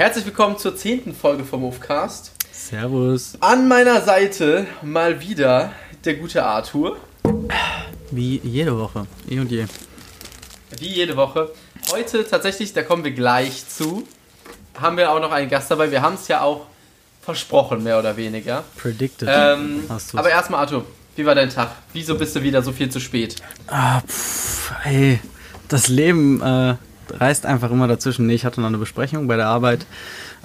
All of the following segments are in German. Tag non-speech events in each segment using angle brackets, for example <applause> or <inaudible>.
Herzlich willkommen zur zehnten Folge vom Movecast. Servus. An meiner Seite mal wieder der gute Arthur. Wie jede Woche. Eh und je. Wie jede Woche. Heute tatsächlich, da kommen wir gleich zu, haben wir auch noch einen Gast dabei. Wir haben es ja auch versprochen, mehr oder weniger. Predicted. Ähm, Hast du's. aber erstmal, Arthur, wie war dein Tag? Wieso bist du wieder so viel zu spät? Ah, pff, ey. Das Leben äh, reißt einfach immer dazwischen. Nee, ich hatte noch eine Besprechung bei der Arbeit,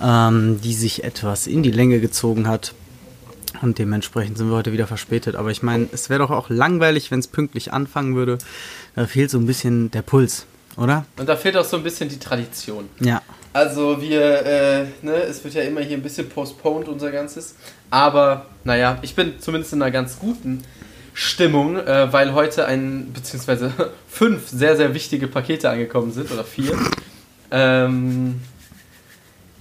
ähm, die sich etwas in die Länge gezogen hat. Und dementsprechend sind wir heute wieder verspätet. Aber ich meine, es wäre doch auch langweilig, wenn es pünktlich anfangen würde. Da fehlt so ein bisschen der Puls, oder? Und da fehlt auch so ein bisschen die Tradition. Ja. Also wir, äh, ne, es wird ja immer hier ein bisschen postponed, unser Ganzes. Aber, naja, ich bin zumindest in einer ganz guten Stimmung, äh, weil heute ein, beziehungsweise <laughs> fünf sehr, sehr wichtige Pakete angekommen sind, oder vier. ähm,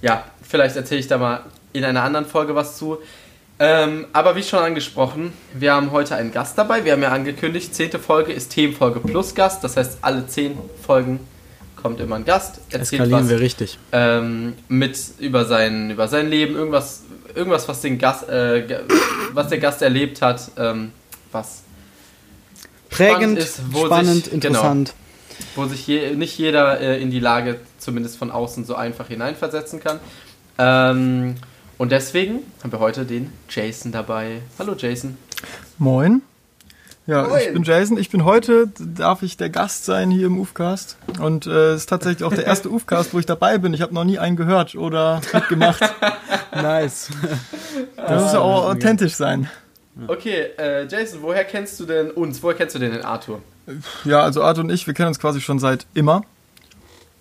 ja, vielleicht erzähle ich da mal in einer anderen Folge was zu. Ähm, aber wie schon angesprochen, wir haben heute einen Gast dabei. Wir haben ja angekündigt, zehnte Folge ist Themenfolge plus Gast. Das heißt, alle zehn Folgen kommt immer ein Gast. erzählt Eskalieren was wir richtig. ähm, mit über sein, über sein Leben, irgendwas, irgendwas was, den Gast, äh, was der Gast erlebt hat, ähm, was, Prägend, ist, wo spannend, sich- interessant. wo sich je, nicht jeder äh, in die Lage, zumindest von außen, so einfach hineinversetzen kann. Ähm, und deswegen haben wir heute den Jason dabei. Hallo Jason. Moin. Ja, Moin. ich bin Jason. Ich bin heute, darf ich der Gast sein hier im UFCast. Und äh, es ist tatsächlich auch der erste <laughs> UFCast, wo ich dabei bin. Ich habe noch nie einen gehört oder mitgemacht. <laughs> Nice. Das muss ja auch authentisch sein. Okay, äh, Jason, woher kennst du denn uns? Woher kennst du denn den Arthur? Ja, also Art und ich, wir kennen uns quasi schon seit immer.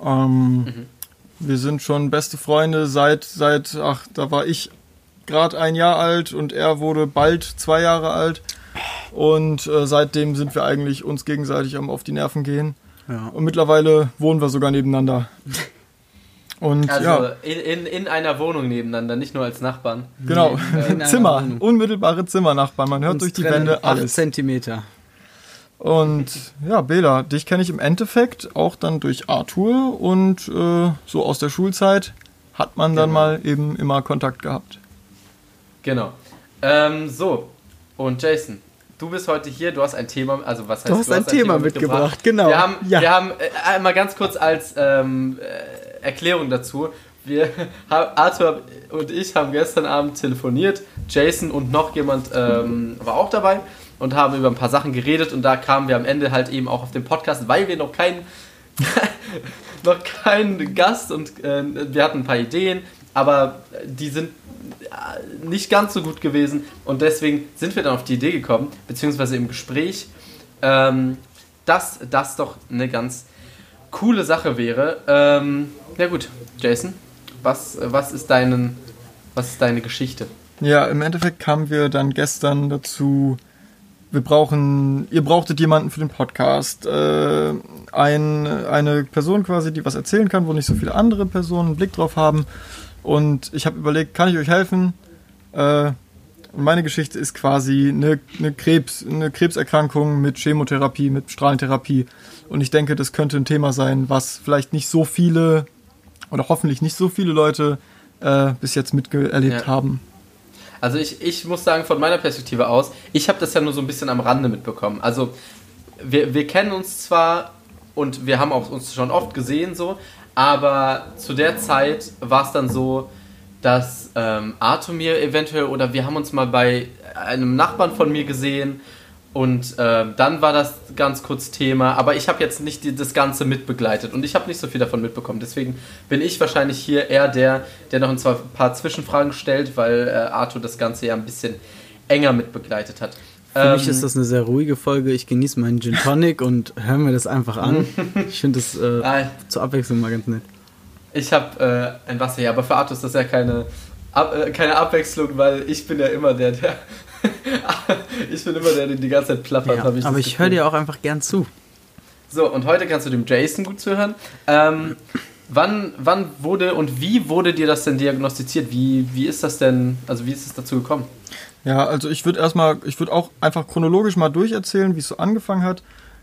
Ähm, Wir sind schon beste Freunde seit, seit, ach, da war ich gerade ein Jahr alt und er wurde bald zwei Jahre alt. Und äh, seitdem sind wir eigentlich uns gegenseitig am auf die Nerven gehen. Ja. Und mittlerweile wohnen wir sogar nebeneinander. <laughs> Und Also ja, in, in, in einer Wohnung nebeneinander, nicht nur als Nachbarn. genau. <laughs> einer Zimmer, Wohnung. unmittelbare Zimmernachbarn. Man hört Uns durch die Wände acht alles. Zentimeter. Und ja, Bela, dich kenne ich im Endeffekt auch dann durch Arthur und äh, so aus der Schulzeit hat man dann Genau. mal eben immer Kontakt gehabt. Genau. Ähm, so, und Jason, du bist heute hier, du hast ein Thema, also was heißt Du hast ein Thema mitgebracht, genau. Wir haben, Ja. wir haben äh, einmal ganz kurz als ähm, äh, Erklärung dazu, wir, <laughs> Arthur und ich haben gestern Abend telefoniert, Jason und noch jemand ähm, war auch dabei und haben über ein paar Sachen geredet und da kamen wir am Ende halt eben auch auf den Podcast, weil wir noch keinen <laughs> noch keinen Gast und äh, wir hatten ein paar Ideen, aber die sind äh, nicht ganz so gut gewesen und deswegen sind wir dann auf die Idee gekommen, beziehungsweise im Gespräch, ähm, dass das doch eine ganz coole Sache wäre. Ähm, ja gut, Jason, was, was, ist deinen, was ist deine Geschichte? Ja, im Endeffekt kamen wir dann gestern dazu, wir brauchen, ihr brauchtet jemanden für den Podcast, äh, ein, eine Person quasi, die was erzählen kann, wo nicht so viele andere Personen einen Blick drauf haben. Und ich habe überlegt, kann ich euch helfen? Äh, und meine Geschichte ist quasi eine, eine, Krebs, eine Krebserkrankung mit Chemotherapie, mit Strahlentherapie. Und ich denke, das könnte ein Thema sein, was vielleicht nicht so viele oder hoffentlich nicht so viele Leute äh, bis jetzt miterlebt Ja. haben. Also ich, ich muss sagen, von meiner Perspektive aus, ich habe das ja nur so ein bisschen am Rande mitbekommen. Also wir, wir kennen uns zwar und wir haben auch uns schon oft gesehen so, aber zu der Zeit war es dann so, dass ähm, Arthur mir eventuell oder wir haben uns mal bei einem Nachbarn von mir gesehen und ähm, dann war das ganz kurz Thema, aber ich habe jetzt nicht die, das Ganze mitbegleitet und ich habe nicht so viel davon mitbekommen. Deswegen bin ich wahrscheinlich hier eher der, der noch ein paar Zwischenfragen stellt, weil äh, Arthur das Ganze ja ein bisschen enger mitbegleitet hat. Für mich ist das eine sehr ruhige Folge. Ich genieße meinen Gin Tonic und höre mir das einfach an. <laughs> Ich finde das äh, Ah, zur Abwechslung mal ganz nett. Ich habe äh, ein Wasser hier, aber für Arthur ist das ja keine, Ab, äh, keine Abwechslung, weil ich bin ja immer der, der <laughs> ich bin immer der, der die ganze Zeit plappert. Ja, ich aber das ich höre dir auch einfach gern zu. So, und heute kannst du dem Jason gut zuhören. Ähm, wann, wann wurde und wie wurde dir das denn diagnostiziert? Wie, wie ist das denn, also wie ist es dazu gekommen? Ja, also ich würde erstmal, ich würde auch einfach chronologisch mal durcherzählen, wie es so angefangen hat.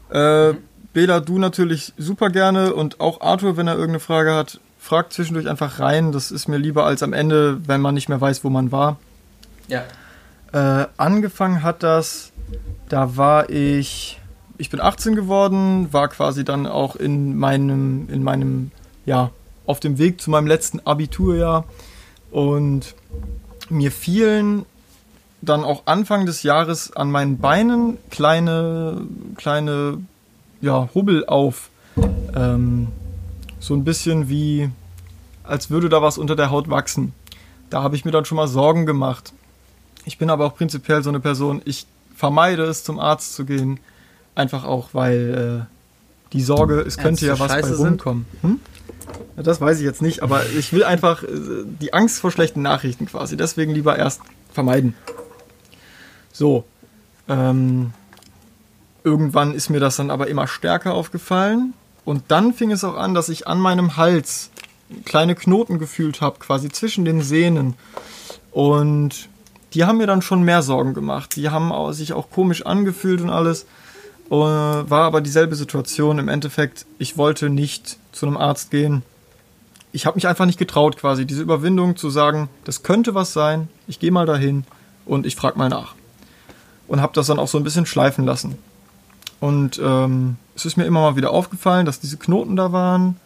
Äh, Bela, du natürlich super gerne und auch Arthur, wenn er irgendeine Frage hat, fragt zwischendurch einfach rein. Das ist mir lieber als am Ende, wenn man nicht mehr weiß, wo man war. Ja. Äh, angefangen hat das, da war ich, ich bin 18 geworden, war quasi dann auch in meinem, in meinem, ja, auf dem Weg zu meinem letzten Abiturjahr und mir fielen dann auch Anfang des Jahres an meinen Beinen kleine, kleine, ja, Hubbel auf. Ähm, so ein bisschen wie, als würde da was unter der Haut wachsen. Da habe ich mir dann schon mal Sorgen gemacht. Ich bin aber auch prinzipiell so eine Person, ich vermeide es, zum Arzt zu gehen. Einfach auch, weil äh, die Sorge, es könnte ja was Scheiße bei rumkommen. Hm? Ja, das weiß ich jetzt nicht, aber ich will einfach äh, die Angst vor schlechten Nachrichten quasi. Deswegen lieber erst vermeiden. So. Ähm, irgendwann ist mir das dann aber immer stärker aufgefallen. Und dann fing es auch an, dass ich an meinem Hals kleine Knoten gefühlt habe, quasi zwischen den Sehnen. Und die haben mir dann schon mehr Sorgen gemacht. Die haben sich auch komisch angefühlt und alles. Äh, war aber dieselbe Situation. Im Endeffekt, ich wollte nicht zu einem Arzt gehen. Ich habe mich einfach nicht getraut, quasi diese Überwindung zu sagen, das könnte was sein. Ich gehe mal dahin und ich frage mal nach. Und habe das dann auch so ein bisschen schleifen lassen. Und ähm, es ist mir immer mal wieder aufgefallen, dass diese Knoten da waren.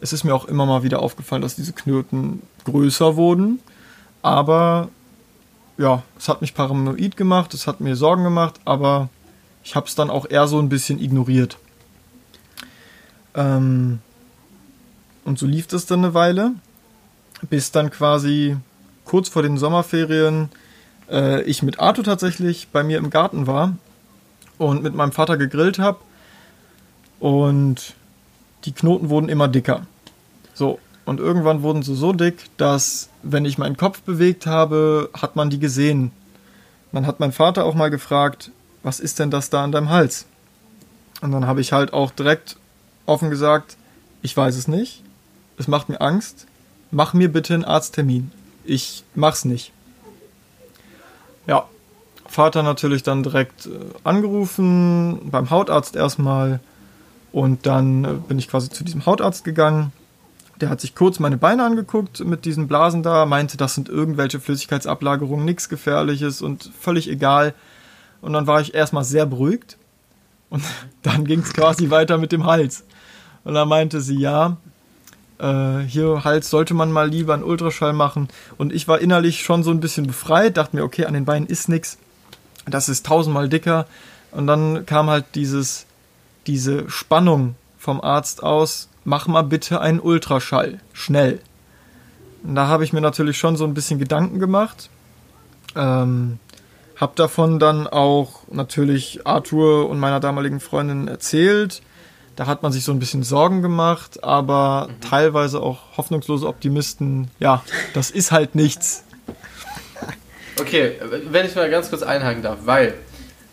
Es ist mir auch immer mal wieder aufgefallen, dass diese Knoten größer wurden. Aber ja, es hat mich paranoid gemacht, es hat mir Sorgen gemacht, aber ich habe es dann auch eher so ein bisschen ignoriert. Ähm, und so lief das dann eine Weile, bis dann quasi kurz vor den Sommerferien äh, ich mit Arthur tatsächlich bei mir im Garten war und mit meinem Vater gegrillt habe. Und die Knoten wurden immer dicker. So, und irgendwann wurden sie so dick, dass, wenn ich meinen Kopf bewegt habe, hat man die gesehen. Dann hat mein Vater auch mal gefragt, was ist denn das da an deinem Hals? Und dann habe ich halt auch direkt offen gesagt, ich weiß es nicht. Es macht mir Angst. Mach mir bitte einen Arzttermin. Ich mach's nicht. Ja, Vater natürlich dann direkt äh, angerufen, beim Hautarzt erstmal. Und dann äh, bin ich quasi zu diesem Hautarzt gegangen. Der hat sich kurz meine Beine angeguckt mit diesen Blasen da, meinte, das sind irgendwelche Flüssigkeitsablagerungen, nichts Gefährliches und völlig egal. Und dann war ich erstmal sehr beruhigt. Und <laughs> dann ging es quasi weiter mit dem Hals. Und dann meinte sie, ja, äh, hier Hals sollte man mal lieber einen Ultraschall machen. Und ich war innerlich schon so ein bisschen befreit, dachte mir, okay, an den Beinen ist nichts. Das ist tausendmal dicker. Und dann kam halt dieses, diese Spannung vom Arzt aus, mach mal bitte einen Ultraschall, schnell. Und da habe ich mir natürlich schon so ein bisschen Gedanken gemacht. Ähm, hab davon dann auch natürlich Arthur und meiner damaligen Freundin erzählt. Da hat man sich so ein bisschen Sorgen gemacht, aber mhm. teilweise auch hoffnungslose Optimisten. Ja, das ist halt nichts. Okay, wenn ich mal ganz kurz einhaken darf, weil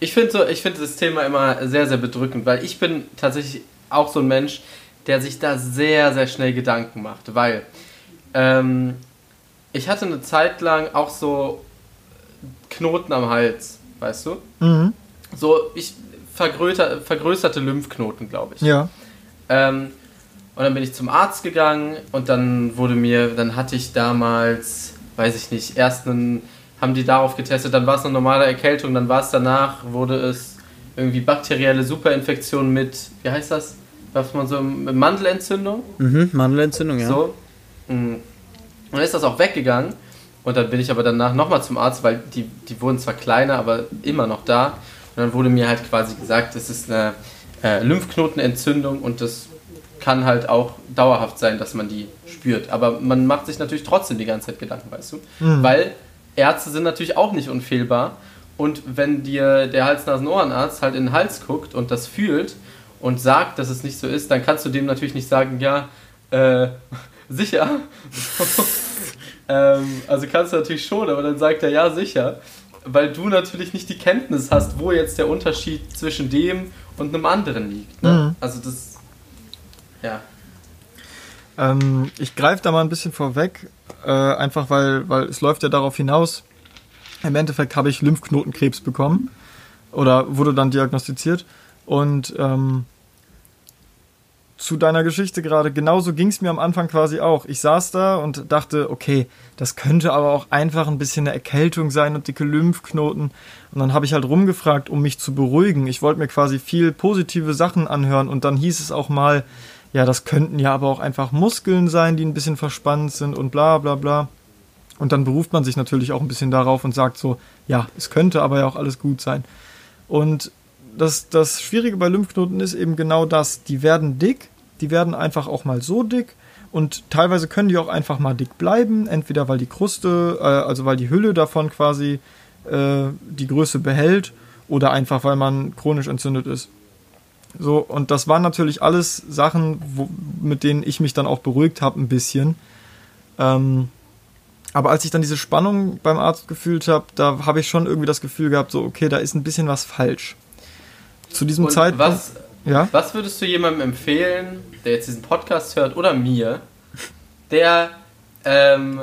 ich finde so, ich das Thema immer sehr, sehr bedrückend, weil ich bin tatsächlich auch so ein Mensch, der sich da sehr, sehr schnell Gedanken macht, weil ähm, ich hatte eine Zeit lang auch so Knoten am Hals, weißt du? Mhm. So, ich vergrößerte, vergrößerte Lymphknoten, glaube ich. Ja. Ähm, und dann bin ich zum Arzt gegangen und dann wurde mir, dann hatte ich damals, weiß ich nicht, erst einen, haben die darauf getestet, dann war es eine normale Erkältung, dann war es danach, wurde es irgendwie bakterielle Superinfektion mit, wie heißt das? was man so Mandelentzündung. Mhm, Mandelentzündung, ja. So. Mm. Und dann ist das auch weggegangen. Und dann bin ich aber danach nochmal zum Arzt, weil die, die wurden zwar kleiner, aber immer noch da. Und dann wurde mir halt quasi gesagt, es ist eine äh, Lymphknotenentzündung und das kann halt auch dauerhaft sein, dass man die spürt. Aber man macht sich natürlich trotzdem die ganze Zeit Gedanken, weißt du? Mhm. Weil Ärzte sind natürlich auch nicht unfehlbar. Und wenn dir der Hals-Nasen-Ohrenarzt halt in den Hals guckt und das fühlt und sagt, dass es nicht so ist, dann kannst du dem natürlich nicht sagen, ja, äh, <laughs> sicher. <laughs> ähm, also kannst du natürlich schon, aber dann sagt er, ja, sicher. Weil du natürlich nicht die Kenntnis hast, wo jetzt der Unterschied zwischen dem und einem anderen liegt. Ne? Mhm. Also das, ja. Ähm, ich greife da mal ein bisschen vorweg, äh, einfach weil, weil es läuft ja darauf hinaus. Im Endeffekt habe ich Lymphknotenkrebs bekommen oder wurde dann diagnostiziert. Und ähm, zu deiner Geschichte gerade, genauso ging es mir am Anfang quasi auch. Ich saß da und dachte, okay, das könnte aber auch einfach ein bisschen eine Erkältung sein und dicke Lymphknoten. Und dann habe ich halt rumgefragt, um mich zu beruhigen. Ich wollte mir quasi viel positive Sachen anhören und dann hieß es auch mal, ja, das könnten ja aber auch einfach Muskeln sein, die ein bisschen verspannt sind und bla bla bla. Und dann beruft man sich natürlich auch ein bisschen darauf und sagt so, ja, es könnte aber ja auch alles gut sein. Und das, das Schwierige bei Lymphknoten ist eben genau das. Die werden dick, die werden einfach auch mal so dick und teilweise können die auch einfach mal dick bleiben, entweder weil die Kruste, äh, also weil die Hülle davon quasi äh, die Größe behält oder einfach weil man chronisch entzündet ist. So, und das waren natürlich alles Sachen, wo, mit denen ich mich dann auch beruhigt habe, ein bisschen. Ähm, aber als ich dann diese Spannung beim Arzt gefühlt habe, da habe ich schon irgendwie das Gefühl gehabt, so, okay, da ist ein bisschen was falsch. Zu diesem Und Zeitpunkt. Was, ja? was würdest du jemandem empfehlen, der jetzt diesen Podcast hört oder mir, der ähm,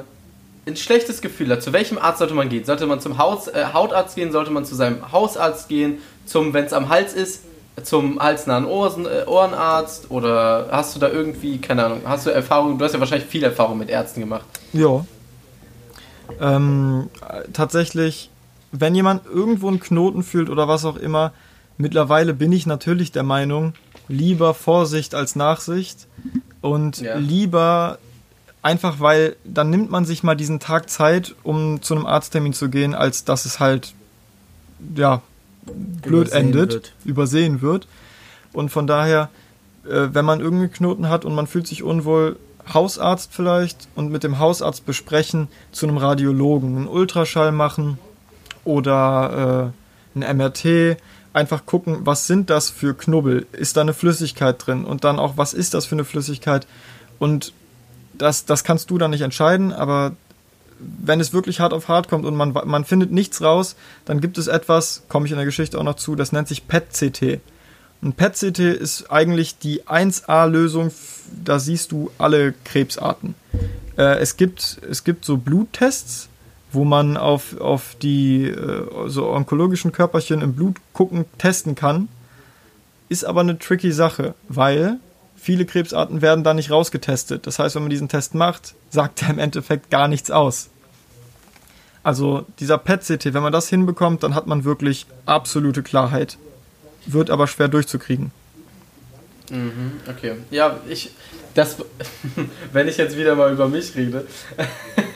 ein schlechtes Gefühl hat? Zu welchem Arzt sollte man gehen? Sollte man zum Haus, äh, Hautarzt gehen? Sollte man zu seinem Hausarzt gehen? Zum, wenn es am Hals ist, zum halsnahen Ohren, äh, Ohrenarzt? Oder hast du da irgendwie, keine Ahnung, hast du Erfahrung? Du hast ja wahrscheinlich viel Erfahrung mit Ärzten gemacht. Ja. Ähm, tatsächlich, wenn jemand irgendwo einen Knoten fühlt oder was auch immer, mittlerweile bin ich natürlich der Meinung, lieber Vorsicht als Nachsicht und Ja. lieber einfach, weil dann nimmt man sich mal diesen Tag Zeit, um zu einem Arzttermin zu gehen, als dass es halt, ja, blöd Übersehen endet, wird. übersehen wird. Und von daher, äh, wenn man irgendeinen Knoten hat und man fühlt sich unwohl, Hausarzt vielleicht und mit dem Hausarzt besprechen, zu einem Radiologen einen Ultraschall machen oder äh, ein MRT. Einfach gucken, was sind das für Knubbel? Ist da eine Flüssigkeit drin? Und dann auch, was ist das für eine Flüssigkeit? Und das, das kannst du dann nicht entscheiden, aber wenn es wirklich hart auf hart kommt und man, man findet nichts raus, dann gibt es etwas, komme ich in der Geschichte auch noch zu, das nennt sich PET-CT. Ein PET-CT ist eigentlich die 1A-Lösung, da siehst du alle Krebsarten. Äh, es, gibt, es gibt so Bluttests, wo man auf, auf die äh, so onkologischen Körperchen im Blut gucken, testen kann. Ist aber eine tricky Sache, weil viele Krebsarten werden da nicht rausgetestet. Das heißt, wenn man diesen Test macht, sagt er im Endeffekt gar nichts aus. Also dieser PET-CT, wenn man das hinbekommt, dann hat man wirklich absolute Klarheit. Wird aber schwer durchzukriegen. Mhm, okay. Ja, ich. Das. <laughs> wenn ich jetzt wieder mal über mich rede.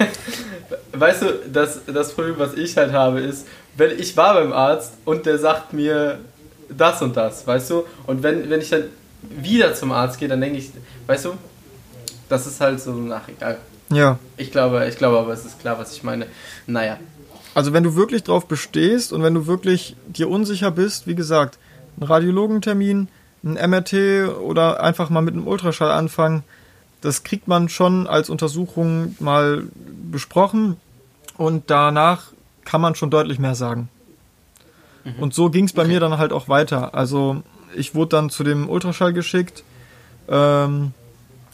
<laughs> weißt du, das, das Problem, was ich halt habe, ist, wenn ich war beim Arzt und der sagt mir das und das, weißt du? Und wenn, wenn ich dann wieder zum Arzt gehe, dann denke ich, weißt du, das ist halt so, nach egal. Ja. Ich glaube, ich glaube aber, es ist klar, was ich meine. Naja. Also wenn du wirklich drauf bestehst und wenn du wirklich dir unsicher bist, wie gesagt, ein Radiologentermin, ein MRT oder einfach mal mit einem Ultraschall anfangen, das kriegt man schon als Untersuchung mal besprochen und danach kann man schon deutlich mehr sagen. Und so ging es bei mir dann halt auch weiter. Also ich wurde dann zu dem Ultraschall geschickt, ähm,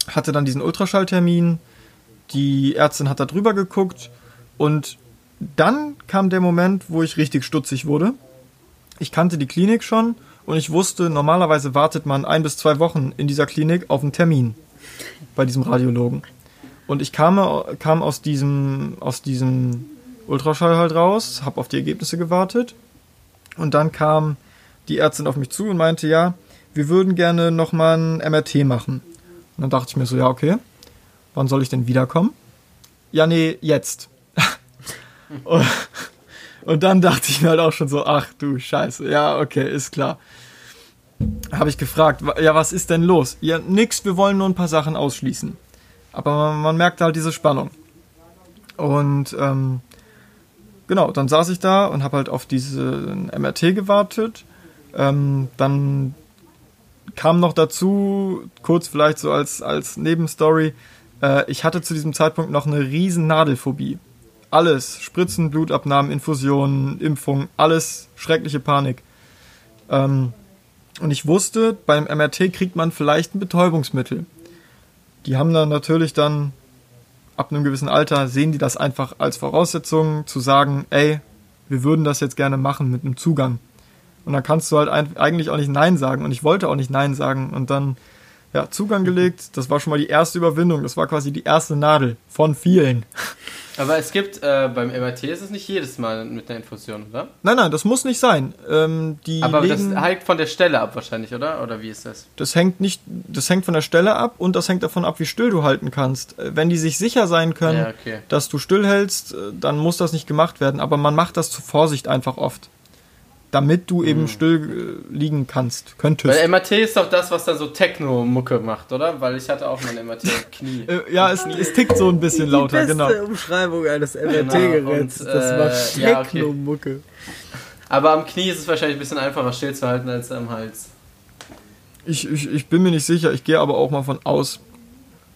hatte dann diesen Ultraschalltermin, die Ärztin hat da drüber geguckt und dann kam der Moment, wo ich richtig stutzig wurde. Ich kannte die Klinik schon und ich wusste, normalerweise wartet man ein bis zwei Wochen in dieser Klinik auf einen Termin bei diesem Radiologen. Und ich kam, kam aus, diesem, aus diesem Ultraschall halt raus, habe auf die Ergebnisse gewartet und dann kam die Ärztin auf mich zu und meinte, ja, wir würden gerne nochmal ein MRT machen. Und dann dachte ich mir so, ja, okay, wann soll ich denn wiederkommen? Ja, nee, jetzt. <laughs> und, dann dachte ich mir halt auch schon so, ach du Scheiße, ja, okay, ist klar. Habe ich gefragt, ja, was ist denn los? Ja, nix, wir wollen nur ein paar Sachen ausschließen. Aber man, man merkt halt diese Spannung. Und ähm, genau, dann saß ich da und habe halt auf diesen MRT gewartet. Ähm, dann kam noch dazu, kurz vielleicht so als, als Nebenstory, äh, ich hatte zu diesem Zeitpunkt noch eine riesen Nadelphobie. Alles, Spritzen, Blutabnahmen, Infusionen, Impfung, alles schreckliche Panik. Ähm, und ich wusste, beim MRT kriegt man vielleicht ein Betäubungsmittel. Die haben dann natürlich dann, ab einem gewissen Alter, sehen die das einfach als Voraussetzung zu sagen, ey, wir würden das jetzt gerne machen mit einem Zugang. Und dann kannst du halt eigentlich auch nicht Nein sagen. Und ich wollte auch nicht Nein sagen. Und dann ja, Zugang gelegt. Das war schon mal die erste Überwindung. Das war quasi die erste Nadel von vielen. Aber es gibt, äh, beim MRT ist es nicht jedes Mal mit einer Infusion, oder? Nein, nein, das muss nicht sein. Ähm, Aber legen, das hängt von der Stelle ab wahrscheinlich, oder? Oder wie ist das? das hängt nicht, das hängt von der Stelle ab und das hängt davon ab, wie still du halten kannst. Äh, Wenn die sich sicher sein können, Ja, okay. dass du stillhältst, äh, dann muss das nicht gemacht werden. Aber man macht das zur Vorsicht einfach oft. Damit du eben still äh, liegen kannst, könntest. Weil MRT ist doch das, was dann so Techno-Mucke macht, oder? Weil ich hatte auch mal ein MRT im Knie. Äh, ja, es, es tickt so ein bisschen lauter, genau. Umschreibung eines MRT-Geräts. und, Das war äh, ja, okay. Techno-Mucke. Aber am Knie ist es wahrscheinlich ein bisschen einfacher stillzuhalten als am Hals. Ich, ich, ich bin mir nicht sicher, ich gehe aber auch mal von aus.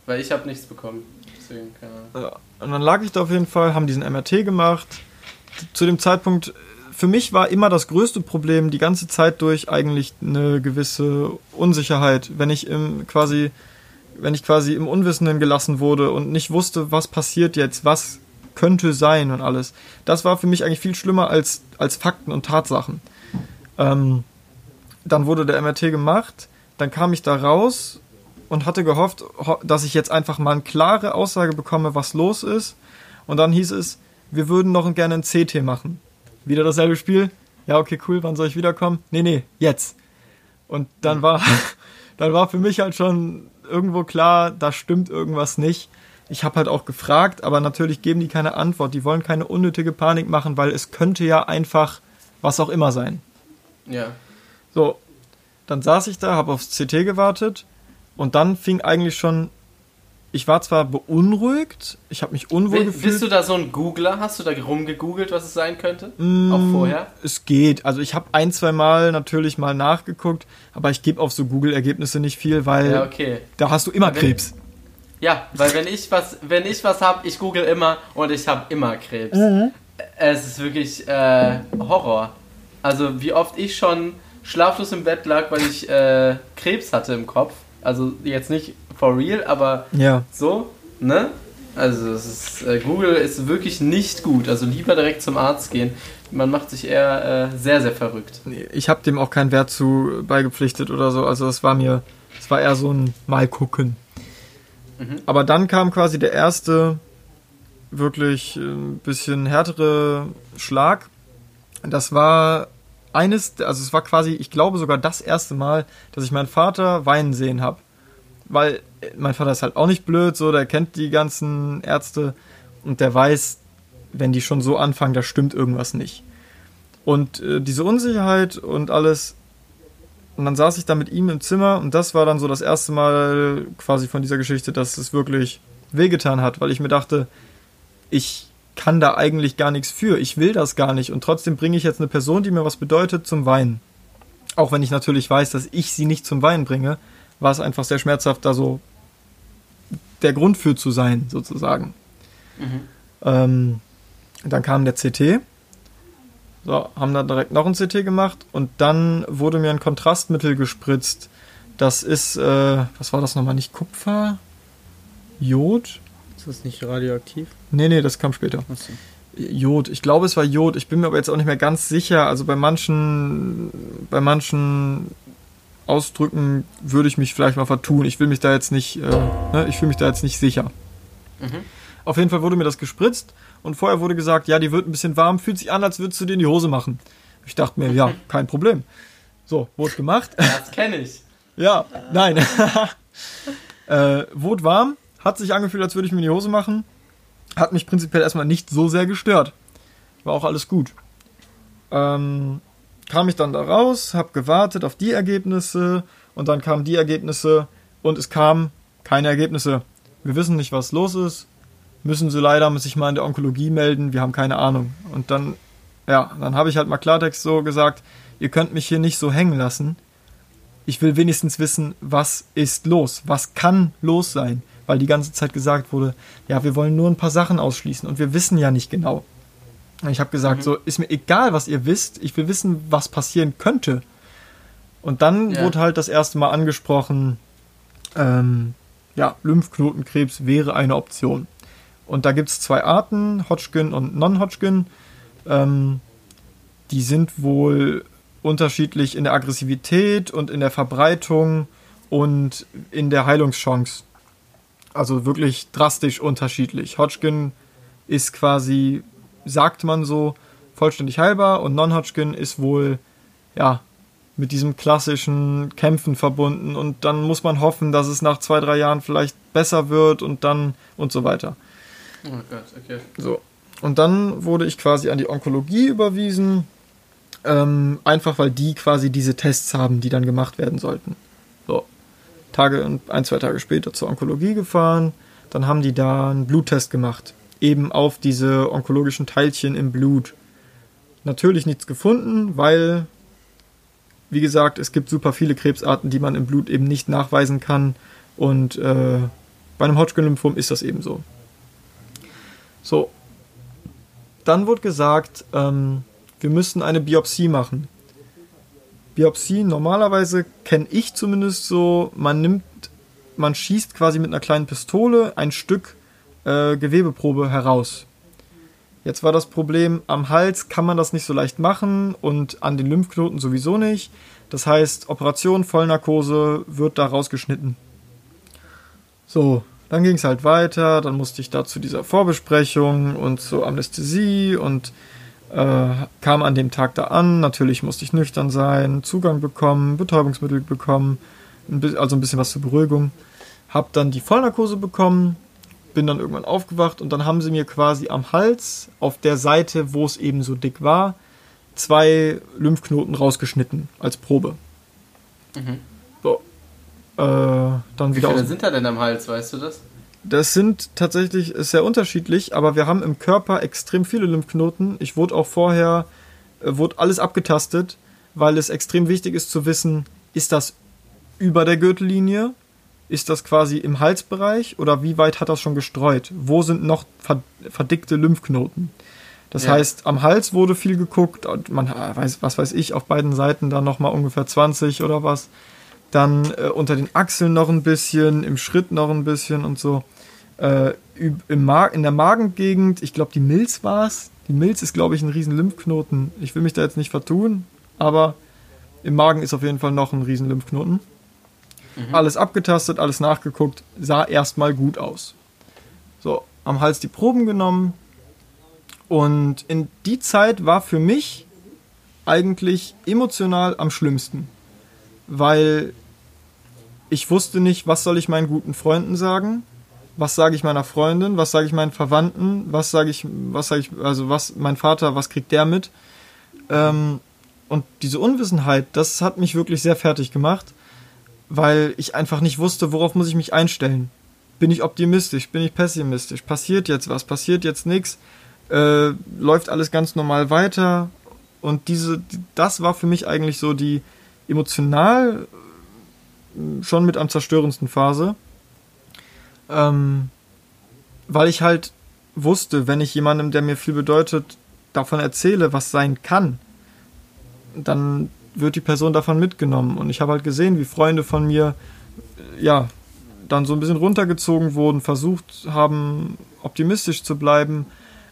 Weil ich habe nichts bekommen. Deswegen, keine Ahnung. Ja, und dann lag ich da auf jeden Fall, haben diesen MRT gemacht. Zu dem Zeitpunkt, für mich war immer das größte Problem die ganze Zeit durch eigentlich eine gewisse Unsicherheit, wenn ich im quasi, wenn ich quasi im Unwissenden gelassen wurde und nicht wusste, was passiert jetzt, was könnte sein und alles. Das war für mich eigentlich viel schlimmer als, als Fakten und Tatsachen. Ähm, dann wurde der MRT gemacht, dann kam ich da raus und hatte gehofft, ho- dass ich jetzt einfach mal eine klare Aussage bekomme, was los ist. Und dann hieß es, wir würden noch gerne ein CT machen. Wieder dasselbe Spiel. Ja, okay, cool, wann soll ich wiederkommen? Nee, nee, jetzt. Und dann war, <laughs> dann war für mich halt schon irgendwo klar, da stimmt irgendwas nicht. Ich habe halt auch gefragt, aber natürlich geben die keine Antwort. Die wollen keine unnötige Panik machen, weil es könnte ja einfach was auch immer sein. Ja. So, dann saß ich da, habe aufs CT gewartet und dann fing eigentlich schon. Ich war zwar beunruhigt, ich habe mich unwohl Bi- gefühlt. Bist du da so ein Googler? Hast du da rumgegoogelt, was es sein könnte? Mm, Auch vorher? Es geht. Also ich habe ein, zwei Mal natürlich mal nachgeguckt, aber ich gebe auf so Google-Ergebnisse nicht viel, weil Ja, okay. da hast du immer wenn- Krebs. Ja, weil wenn ich was, wenn ich was hab, ich google immer und ich habe immer Krebs. Es ist wirklich äh, Horror. Also wie oft ich schon schlaflos im Bett lag, weil ich äh, Krebs hatte im Kopf. Also jetzt nicht for real, aber Ja. so, ne? Also es ist, äh, Google ist wirklich nicht gut. Also lieber direkt zum Arzt gehen. Man macht sich eher äh, sehr, sehr verrückt. Ich habe dem auch keinen Wert zu beigepflichtet oder so. Also es war mir, es war eher so ein Mal gucken. Mhm. Aber dann kam quasi der erste wirklich ein bisschen härtere Schlag. Das war eines, also es war quasi, ich glaube sogar das erste Mal, dass ich meinen Vater weinen sehen habe. Weil äh, mein Vater ist halt auch nicht blöd, so, der kennt die ganzen Ärzte und der weiß, wenn die schon so anfangen, da stimmt irgendwas nicht. Und äh, diese Unsicherheit und alles. Und dann saß ich da mit ihm im Zimmer und das war dann so das erste Mal quasi von dieser Geschichte, dass es wirklich wehgetan hat, weil ich mir dachte, ich kann da eigentlich gar nichts für. Ich will das gar nicht. Und trotzdem bringe ich jetzt eine Person, die mir was bedeutet, zum Weinen. Auch wenn ich natürlich weiß, dass ich sie nicht zum Weinen bringe, war es einfach sehr schmerzhaft, da so der Grund für zu sein, sozusagen. Mhm. Ähm, dann kam der CT. So, haben dann direkt noch ein CT gemacht und dann wurde mir ein Kontrastmittel gespritzt. Das ist, äh, was war das nochmal? Nicht Kupfer? Jod? Ist das nicht radioaktiv? Nee, nee, das kam später. Achso. Jod. Ich glaube, es war Jod. Ich bin mir aber jetzt auch nicht mehr ganz sicher. Also bei manchen, bei manchen Ausdrücken würde ich mich vielleicht mal vertun. Ich will mich da jetzt nicht, äh, ne, ich fühle mich da jetzt nicht sicher. Mhm. Auf jeden Fall wurde mir das gespritzt und vorher wurde gesagt, ja, die wird ein bisschen warm, fühlt sich an, als würdest du dir in die Hose machen. Ich dachte mir, ja, <laughs> kein Problem. So, wurde gemacht. Das kenne ich. <laughs> Ja, nein. <laughs> äh, wurde warm, hat sich angefühlt, als würde ich mir die Hose machen. Hat mich prinzipiell erstmal nicht so sehr gestört. War auch alles gut. Ähm, kam ich dann da raus, hab gewartet auf die Ergebnisse und dann kamen die Ergebnisse und es kamen keine Ergebnisse. Wir wissen nicht, was los ist. Müssen sie leider sich mal in der Onkologie melden. Wir haben keine Ahnung. Und dann, ja, dann habe ich halt mal Klartext so gesagt, ihr könnt mich hier nicht so hängen lassen ich will wenigstens wissen, was ist los? Was kann los sein? Weil die ganze Zeit gesagt wurde, ja, wir wollen nur ein paar Sachen ausschließen und wir wissen ja nicht genau. Ich habe gesagt, Mhm. so, ist mir egal, was ihr wisst, ich will wissen, was passieren könnte. Und dann Ja. wurde halt das erste Mal angesprochen, ähm, ja, Lymphknotenkrebs wäre eine Option. Und da gibt es zwei Arten, Hodgkin und Non-Hodgkin. Ähm, die sind wohl unterschiedlich in der Aggressivität und in der Verbreitung und in der Heilungschance. Also wirklich drastisch unterschiedlich. Hodgkin ist quasi, sagt man so, vollständig heilbar und Non-Hodgkin ist wohl, ja, mit diesem klassischen Kämpfen verbunden und dann muss man hoffen, dass es nach zwei, drei Jahren vielleicht besser wird und dann und so weiter. Oh Gott, okay. So. Und dann wurde ich quasi an die Onkologie überwiesen, ähm, einfach weil die quasi diese Tests haben, die dann gemacht werden sollten. So. Tage, ein, zwei Tage später zur Onkologie gefahren, dann haben die da einen Bluttest gemacht. Eben auf diese onkologischen Teilchen im Blut. Natürlich nichts gefunden, weil wie gesagt, es gibt super viele Krebsarten, die man im Blut eben nicht nachweisen kann. Und äh, bei einem Hodgkin-Lymphom ist das eben so. So. Dann wurde gesagt, ähm, wir müssen eine Biopsie machen. Biopsie, normalerweise kenne ich zumindest so, man nimmt, man schießt quasi mit einer kleinen Pistole ein Stück äh, Gewebeprobe heraus. Jetzt war das Problem, am Hals kann man das nicht so leicht machen und an den Lymphknoten sowieso nicht. Das heißt, Operation Vollnarkose wird da rausgeschnitten. So, dann ging es halt weiter, dann musste ich da zu dieser Vorbesprechung und zur Anästhesie und äh, kam an dem Tag da an. Natürlich musste ich nüchtern sein, Zugang bekommen, Betäubungsmittel bekommen, also ein bisschen was zur Beruhigung. Hab dann die Vollnarkose bekommen, bin dann irgendwann aufgewacht und dann haben sie mir quasi am Hals, auf der Seite, wo es eben so dick war, zwei Lymphknoten rausgeschnitten als Probe. Mhm. So. Äh, dann Wie wieder viele sind da denn am Hals, weißt du das? Das sind tatsächlich sehr unterschiedlich, aber wir haben im Körper extrem viele Lymphknoten. Ich wurde auch vorher, äh, wurde alles abgetastet, weil es extrem wichtig ist zu wissen, ist das über der Gürtellinie ist das quasi im Halsbereich oder wie weit hat das schon gestreut? Wo sind noch verdickte Lymphknoten? Das ja. heißt, am Hals wurde viel geguckt, man weiß, was weiß ich, auf beiden Seiten dann nochmal ungefähr 20 oder was. Dann äh, unter den Achseln noch ein bisschen, im Schritt noch ein bisschen und so. Äh, im in der Magengegend, ich glaube, die Milz war es. Die Milz ist, glaube ich, ein riesen Lymphknoten. Ich will mich da jetzt nicht vertun, aber im Magen ist auf jeden Fall noch ein riesen Lymphknoten. Mhm. Alles abgetastet, alles nachgeguckt, sah erstmal gut aus. So, am Hals die Proben genommen. Und in die Zeit war für mich eigentlich emotional am schlimmsten. Weil ich wusste nicht, was soll ich meinen guten Freunden sagen, was sage ich meiner Freundin, was sage ich meinen Verwandten, was sage ich, was sage ich, also was, mein Vater, was kriegt der mit? Ähm, und diese Unwissenheit, das hat mich wirklich sehr fertig gemacht weil ich einfach nicht wusste, worauf muss ich mich einstellen. Bin ich optimistisch, bin ich pessimistisch, passiert jetzt was, passiert jetzt nichts, äh, läuft alles ganz normal weiter? Und diese, das war für mich eigentlich so die emotional äh, schon mit am zerstörendsten Phase, ähm, weil ich halt wusste, wenn ich jemandem, der mir viel bedeutet, davon erzähle, was sein kann, dann wird die Person davon mitgenommen. Und ich habe halt gesehen, wie Freunde von mir, ja, dann so ein bisschen runtergezogen wurden, versucht haben, optimistisch zu bleiben,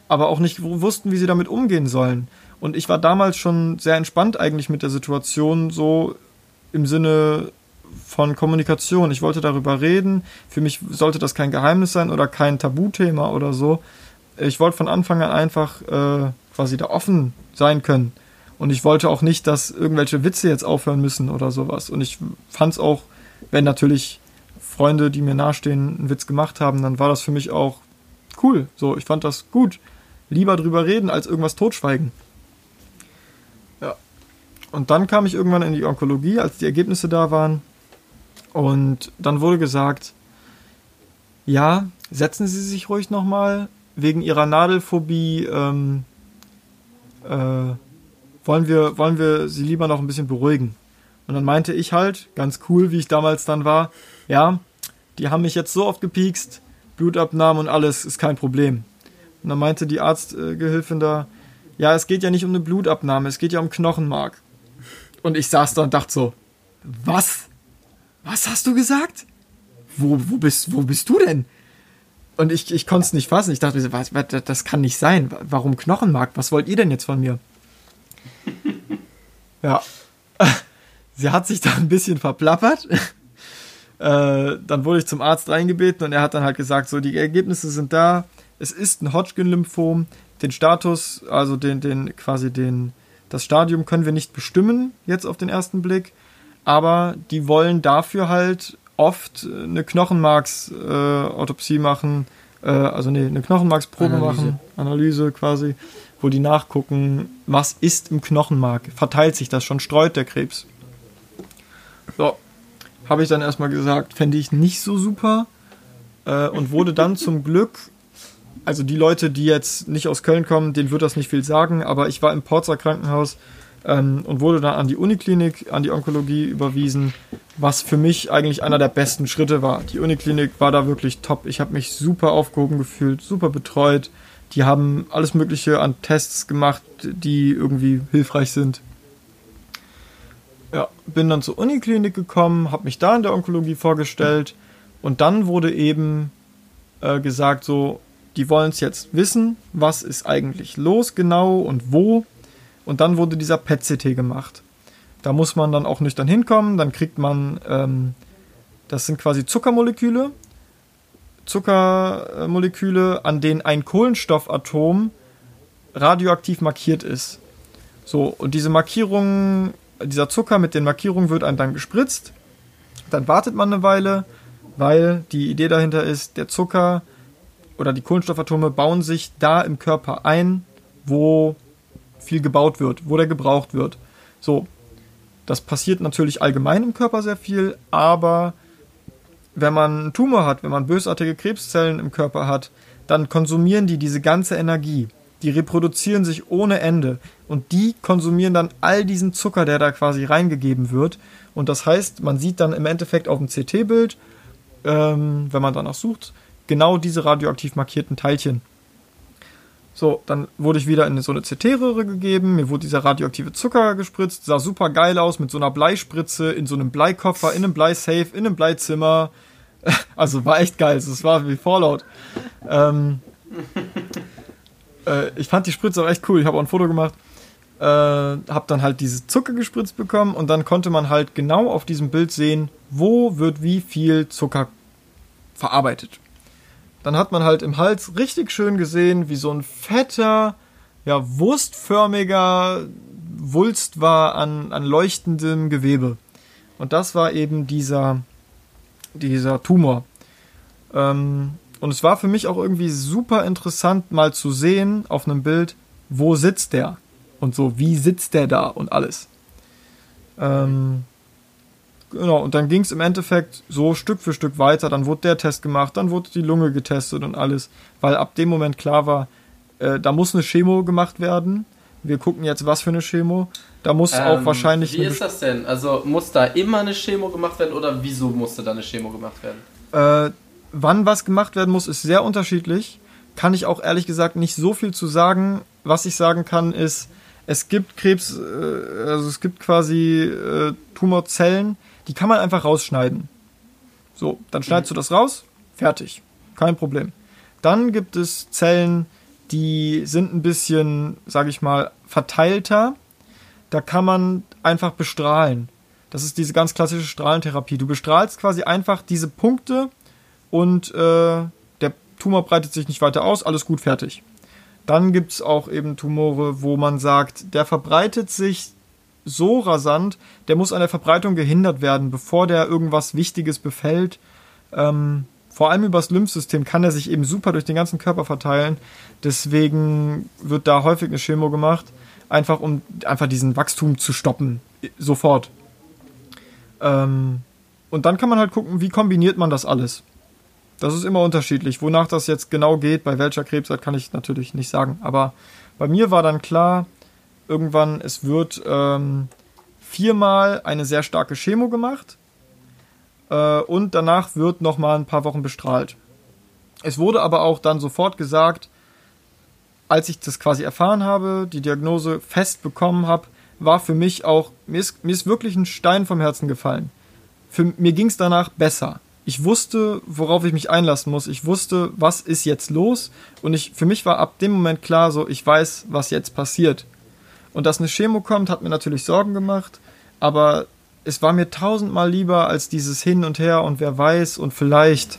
aber auch nicht wussten, wie sie damit umgehen sollen. Und ich war damals schon sehr entspannt eigentlich mit der Situation, so im Sinne von Kommunikation. Ich wollte darüber reden. Für mich sollte das kein Geheimnis sein oder kein Tabuthema oder so. Ich wollte von Anfang an einfach äh, quasi da offen sein können. Und ich wollte auch nicht, dass irgendwelche Witze jetzt aufhören müssen oder sowas. Und ich fand es auch, wenn natürlich Freunde, die mir nahestehen, einen Witz gemacht haben, dann war das für mich auch cool. So, ich fand das gut. Lieber drüber reden, als irgendwas totschweigen. Ja. Und dann kam ich irgendwann in die Onkologie, als die Ergebnisse da waren. Und dann wurde gesagt, ja, setzen Sie sich ruhig nochmal wegen Ihrer Nadelphobie ähm, äh, wollen wir, wollen wir sie lieber noch ein bisschen beruhigen. Und dann meinte ich halt, ganz cool, wie ich damals dann war, ja, die haben mich jetzt so oft gepiekst, Blutabnahmen und alles ist kein Problem. Und dann meinte die Arztgehilfin da, ja, es geht ja nicht um eine Blutabnahme, es geht ja um Knochenmark. Und ich saß da und dachte so, was? Was hast du gesagt? Wo, wo, bist, wo bist du denn? Und ich, ich konnte es nicht fassen. Ich dachte, was, was, das kann nicht sein. Warum Knochenmark? Was wollt ihr denn jetzt von mir? <laughs> ja. <laughs> Sie hat sich da ein bisschen verplappert. <laughs> äh, dann wurde ich zum Arzt reingebeten und er hat dann halt gesagt, so die Ergebnisse sind da. Es ist ein Hodgkin-Lymphom. Den Status, also den, den quasi den, das Stadium können wir nicht bestimmen jetzt auf den ersten Blick, aber die wollen dafür halt oft eine Knochenmarksautopsie äh, machen, äh, also nee, eine Knochenmarksprobe Analyse. machen, Analyse quasi, wo die nachgucken, was ist im Knochenmark, verteilt sich das schon, streut der Krebs. So, habe ich dann erstmal gesagt, fände ich nicht so super äh, und wurde dann zum <laughs> Glück, also die Leute, die jetzt nicht aus Köln kommen, denen wird das nicht viel sagen, aber ich war im Porzer Krankenhaus ähm, und wurde dann an die Uniklinik, an die Onkologie überwiesen, was für mich eigentlich einer der besten Schritte war. Die Uniklinik war da wirklich top. Ich habe mich super aufgehoben gefühlt, super betreut. Die haben alles Mögliche an Tests gemacht, die irgendwie hilfreich sind. Ja, bin dann zur Uniklinik gekommen, habe mich da in der Onkologie vorgestellt und dann wurde eben äh, gesagt, so, die wollen es jetzt wissen, was ist eigentlich los genau und wo und dann wurde dieser PET-CT gemacht. Da muss man dann auch nüchtern hinkommen. Dann kriegt man, ähm, das sind quasi Zuckermoleküle. Zuckermoleküle, an denen ein Kohlenstoffatom radioaktiv markiert ist. So, und diese Markierung, dieser Zucker mit den Markierungen wird einem dann gespritzt. Dann wartet man eine Weile, weil die Idee dahinter ist, der Zucker oder die Kohlenstoffatome bauen sich da im Körper ein, wo viel gebaut wird, wo der gebraucht wird. So, das passiert natürlich allgemein im Körper sehr viel, aber wenn man einen Tumor hat, wenn man bösartige Krebszellen im Körper hat, dann konsumieren die diese ganze Energie. Die reproduzieren sich ohne Ende und die konsumieren dann all diesen Zucker, der da quasi reingegeben wird. Und das heißt, man sieht dann im Endeffekt auf dem CT-Bild, ähm, wenn man danach sucht, genau diese radioaktiv markierten Teilchen. So, dann wurde ich wieder in so eine CT-Röhre gegeben, mir wurde dieser radioaktive Zucker gespritzt, sah super geil aus mit so einer Bleispritze in so einem Bleikoffer, in einem Bleisafe, in einem Bleizimmer. <laughs> Also war echt geil, es war wie Fallout. Ähm, äh, ich fand die Spritze auch echt cool, ich habe auch ein Foto gemacht. Äh, hab dann halt diese Zucker gespritzt bekommen und dann konnte man halt genau auf diesem Bild sehen, wo wird wie viel Zucker verarbeitet dann hat man halt im Hals richtig schön gesehen, wie so ein fetter, ja, wurstförmiger Wulst war an, an leuchtendem Gewebe. Und das war eben dieser, dieser Tumor. Ähm, und es war für mich auch irgendwie super interessant, mal zu sehen auf einem Bild, wo sitzt der? Und so, wie sitzt der da und alles. Ähm, Genau, und dann ging es im Endeffekt so Stück für Stück weiter. Dann wurde der Test gemacht, dann wurde die Lunge getestet und alles, weil ab dem Moment klar war, äh, da muss eine Chemo gemacht werden. Wir gucken jetzt, was für eine Chemo. Da muss ähm, auch wahrscheinlich. Wie ist das denn? Also muss da immer eine Chemo gemacht werden oder wieso musste da eine Chemo gemacht werden? Äh, wann was gemacht werden muss, ist sehr unterschiedlich. Kann ich auch ehrlich gesagt nicht so viel zu sagen. Was ich sagen kann, ist, es gibt Krebs, äh, also es gibt quasi äh, Tumorzellen, die kann man einfach rausschneiden. So, dann schneidest du das raus, fertig. Kein Problem. Dann gibt es Zellen, die sind ein bisschen, sage ich mal, verteilter. Da kann man einfach bestrahlen. Das ist diese ganz klassische Strahlentherapie. Du bestrahlst quasi einfach diese Punkte und äh, der Tumor breitet sich nicht weiter aus, alles gut, fertig. Dann gibt es auch eben Tumore, wo man sagt, der verbreitet sich so rasant, der muss an der Verbreitung gehindert werden, bevor der irgendwas Wichtiges befällt. Ähm, vor allem übers Lymphsystem kann er sich eben super durch den ganzen Körper verteilen. Deswegen wird da häufig eine Chemo gemacht, einfach um einfach diesen Wachstum zu stoppen, sofort. Ähm, und dann kann man halt gucken, wie kombiniert man das alles. Das ist immer unterschiedlich. Wonach das jetzt genau geht, bei welcher Krebsart, kann ich natürlich nicht sagen. Aber bei mir war dann klar, irgendwann, es wird ähm, viermal eine sehr starke Chemo gemacht äh, und danach wird nochmal ein paar Wochen bestrahlt. Es wurde aber auch dann sofort gesagt, als ich das quasi erfahren habe, die Diagnose fest bekommen habe, war für mich auch, mir ist, mir ist wirklich ein Stein vom Herzen gefallen. Für, mir ging es danach besser. Ich wusste, worauf ich mich einlassen muss. Ich wusste, was ist jetzt los. Und ich, für mich war ab dem Moment klar, so, ich weiß, was jetzt passiert. Und dass eine Chemo kommt, hat mir natürlich Sorgen gemacht, aber es war mir tausendmal lieber als dieses Hin und Her und wer weiß und vielleicht.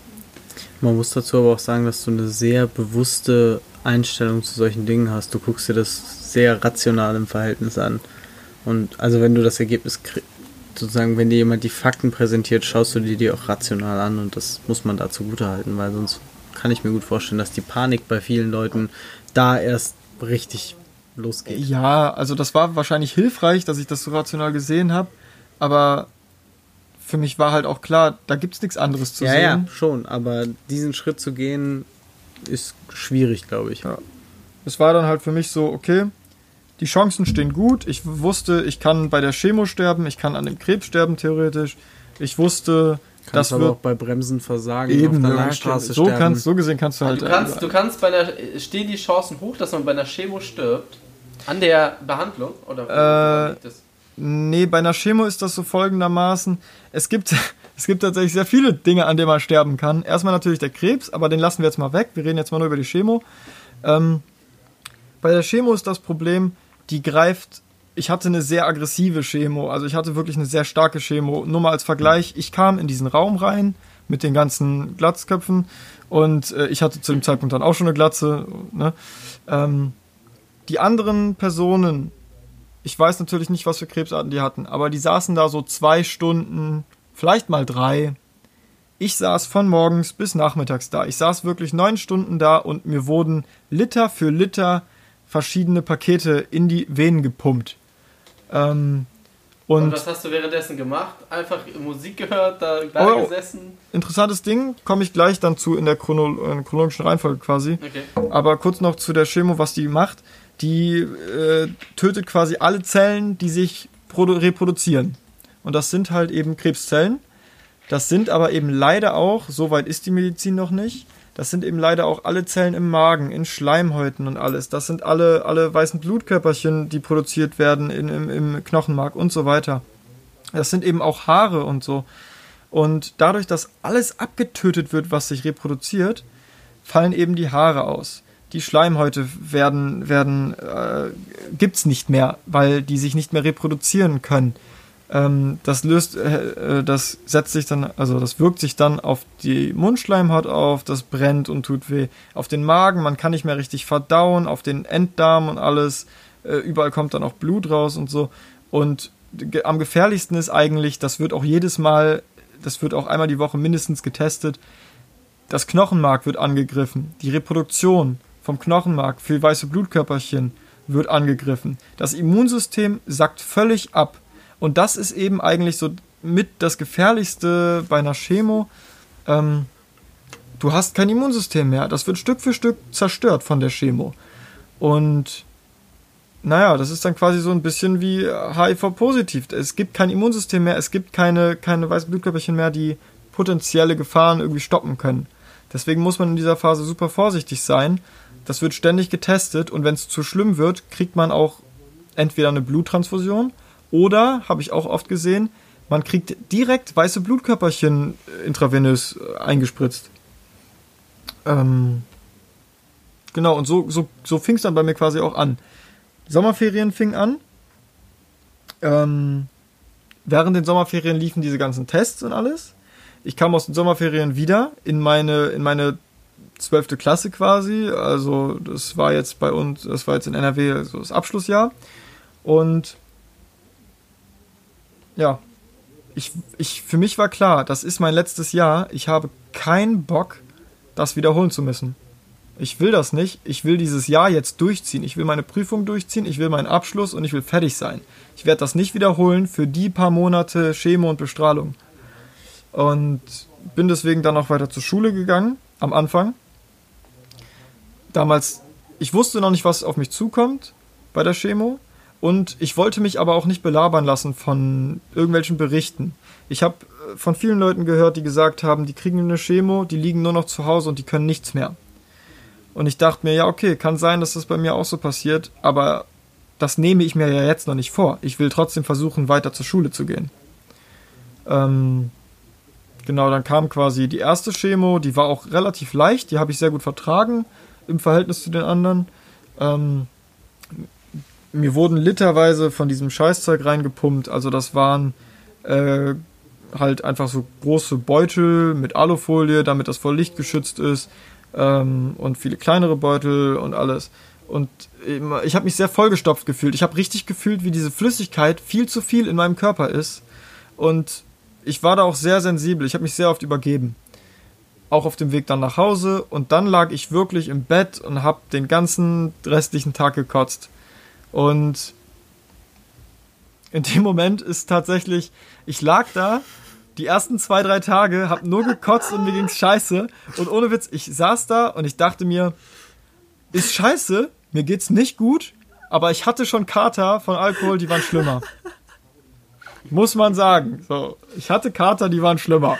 Man muss dazu aber auch sagen, dass du eine sehr bewusste Einstellung zu solchen Dingen hast. Du guckst dir das sehr rational im Verhältnis an. Und also wenn du das Ergebnis sozusagen, wenn dir jemand die Fakten präsentiert, schaust du dir die auch rational an und das muss man da zugute halten, weil sonst kann ich mir gut vorstellen, dass die Panik bei vielen Leuten da erst richtig losgeht. Ja, also das war wahrscheinlich hilfreich, dass ich das so rational gesehen habe, aber für mich war halt auch klar, da gibt es nichts anderes zu ja, sehen. Ja, schon, aber diesen Schritt zu gehen, ist schwierig, glaube ich. Ja. Es war dann halt für mich so, okay, die Chancen stehen gut. Ich wusste, ich kann bei der Chemo sterben, ich kann an dem Krebs sterben, theoretisch. Ich wusste, Kannst das aber wird auch bei Bremsen versagen eben, auf der Landstraße so sterben. Kannst, so gesehen kannst du halt. Du kannst, äh, du kannst bei einer stehen die Chancen hoch, dass man bei einer Chemo stirbt an der Behandlung oder äh, das? Nee, bei einer Chemo ist das so folgendermaßen. Es gibt, <laughs> es gibt tatsächlich sehr viele Dinge, an denen man sterben kann. Erstmal natürlich der Krebs, aber den lassen wir jetzt mal weg. Wir reden jetzt mal nur über die Chemo. Ähm, bei der Chemo ist das Problem, die greift. Ich hatte eine sehr aggressive Chemo, also ich hatte wirklich eine sehr starke Chemo. Nur mal als Vergleich, ich kam in diesen Raum rein mit den ganzen Glatzköpfen und äh, ich hatte zu dem Zeitpunkt dann auch schon eine Glatze. Ne? Ähm, die anderen Personen, ich weiß natürlich nicht, was für Krebsarten die hatten, aber die saßen da so zwei Stunden, vielleicht mal drei. Ich saß von morgens bis nachmittags da. Ich saß wirklich neun Stunden da und mir wurden Liter für Liter verschiedene Pakete in die Venen gepumpt. Ähm, und, und, was hast du währenddessen gemacht? Einfach Musik gehört, da, da oh, gesessen? Interessantes Ding, komme ich gleich dann zu in der Chrono äh, chronologischen Reihenfolge quasi. Okay. Aber kurz noch zu der Chemo, was die macht. Die äh, tötet quasi alle Zellen, die sich reproduzieren. Und das sind halt eben Krebszellen. Das sind aber eben leider auch, so weit ist die Medizin noch nicht, das sind eben leider auch alle Zellen im Magen, in Schleimhäuten und alles. Das sind alle, alle weißen Blutkörperchen, die produziert werden in, im, im Knochenmark und so weiter. Das sind eben auch Haare und so. Und dadurch, dass alles abgetötet wird, was sich reproduziert, fallen eben die Haare aus. Die Schleimhäute werden, werden äh, gibt's nicht mehr, weil die sich nicht mehr reproduzieren können. Ähm, das löst, äh, äh, das setzt sich dann, also das wirkt sich dann auf die Mundschleimhaut auf, das brennt und tut weh. Auf den Magen, man kann nicht mehr richtig verdauen, auf den Enddarm und alles. Äh, überall kommt dann auch Blut raus und so. Und am gefährlichsten ist eigentlich, das wird auch jedes Mal, das wird auch einmal die Woche mindestens getestet. Das Knochenmark wird angegriffen, die Reproduktion vom Knochenmark für weiße Blutkörperchen wird angegriffen. Das Immunsystem sackt völlig ab. Und das ist eben eigentlich so mit das Gefährlichste bei einer Chemo. Ähm, du hast kein Immunsystem mehr. Das wird Stück für Stück zerstört von der Chemo. Und naja, das ist dann quasi so ein bisschen wie HIV-positiv. Es gibt kein Immunsystem mehr, es gibt keine, keine weißen Blutkörperchen mehr, die potenzielle Gefahren irgendwie stoppen können. Deswegen muss man in dieser Phase super vorsichtig sein. Das wird ständig getestet und wenn es zu schlimm wird, kriegt man auch entweder eine Bluttransfusion oder, habe ich auch oft gesehen, man kriegt direkt weiße Blutkörperchen intravenös äh, eingespritzt. Ähm, genau, und so, so, so fing es dann bei mir quasi auch an. Sommerferien fing an. Ähm, während den Sommerferien liefen diese ganzen Tests und alles. Ich kam aus den Sommerferien wieder in meine, in meine zwölfte Klasse quasi. Also das war jetzt bei uns, das war jetzt in NRW also das Abschlussjahr. Und ja, ich, ich, für mich war klar, das ist mein letztes Jahr. Ich habe keinen Bock, das wiederholen zu müssen. Ich will das nicht. Ich will dieses Jahr jetzt durchziehen. Ich will meine Prüfung durchziehen. Ich will meinen Abschluss und ich will fertig sein. Ich werde das nicht wiederholen für die paar Monate Chemo und Bestrahlung. Und bin deswegen dann auch weiter zur Schule gegangen, am Anfang. Damals, ich wusste noch nicht, was auf mich zukommt bei der Chemo. Und ich wollte mich aber auch nicht belabern lassen von irgendwelchen Berichten. Ich habe äh, von vielen Leuten gehört, die gesagt haben, die kriegen eine Chemo, die liegen nur noch zu Hause und die können nichts mehr. Und ich dachte mir, ja, okay, kann sein, dass das bei mir auch so passiert, aber das nehme ich mir ja jetzt noch nicht vor. Ich will trotzdem versuchen, weiter zur Schule zu gehen. Ähm, genau, dann kam quasi die erste Chemo, die war auch relativ leicht, die habe ich sehr gut vertragen im Verhältnis zu den anderen. Ähm, mir wurden literweise von diesem Scheißzeug reingepumpt. Also das waren Äh, halt einfach so große Beutel mit Alufolie, damit das vor Licht geschützt ist. Ähm, und viele kleinere Beutel und alles. Und ich habe mich sehr vollgestopft gefühlt. Ich habe richtig gefühlt, wie diese Flüssigkeit viel zu viel in meinem Körper ist. Und ich war da auch sehr sensibel. Ich habe mich sehr oft übergeben. Auch auf dem Weg dann nach Hause. Und dann lag ich wirklich im Bett und habe den ganzen restlichen Tag gekotzt. Und in dem Moment ist tatsächlich, ich lag da die ersten zwei, drei Tage, hab nur gekotzt und mir ging's scheiße. Und ohne Witz, ich saß da und ich dachte mir, ist scheiße, mir geht's nicht gut, aber ich hatte schon Kater von Alkohol, die waren schlimmer. Muss man sagen. So, ich hatte Kater, die waren schlimmer.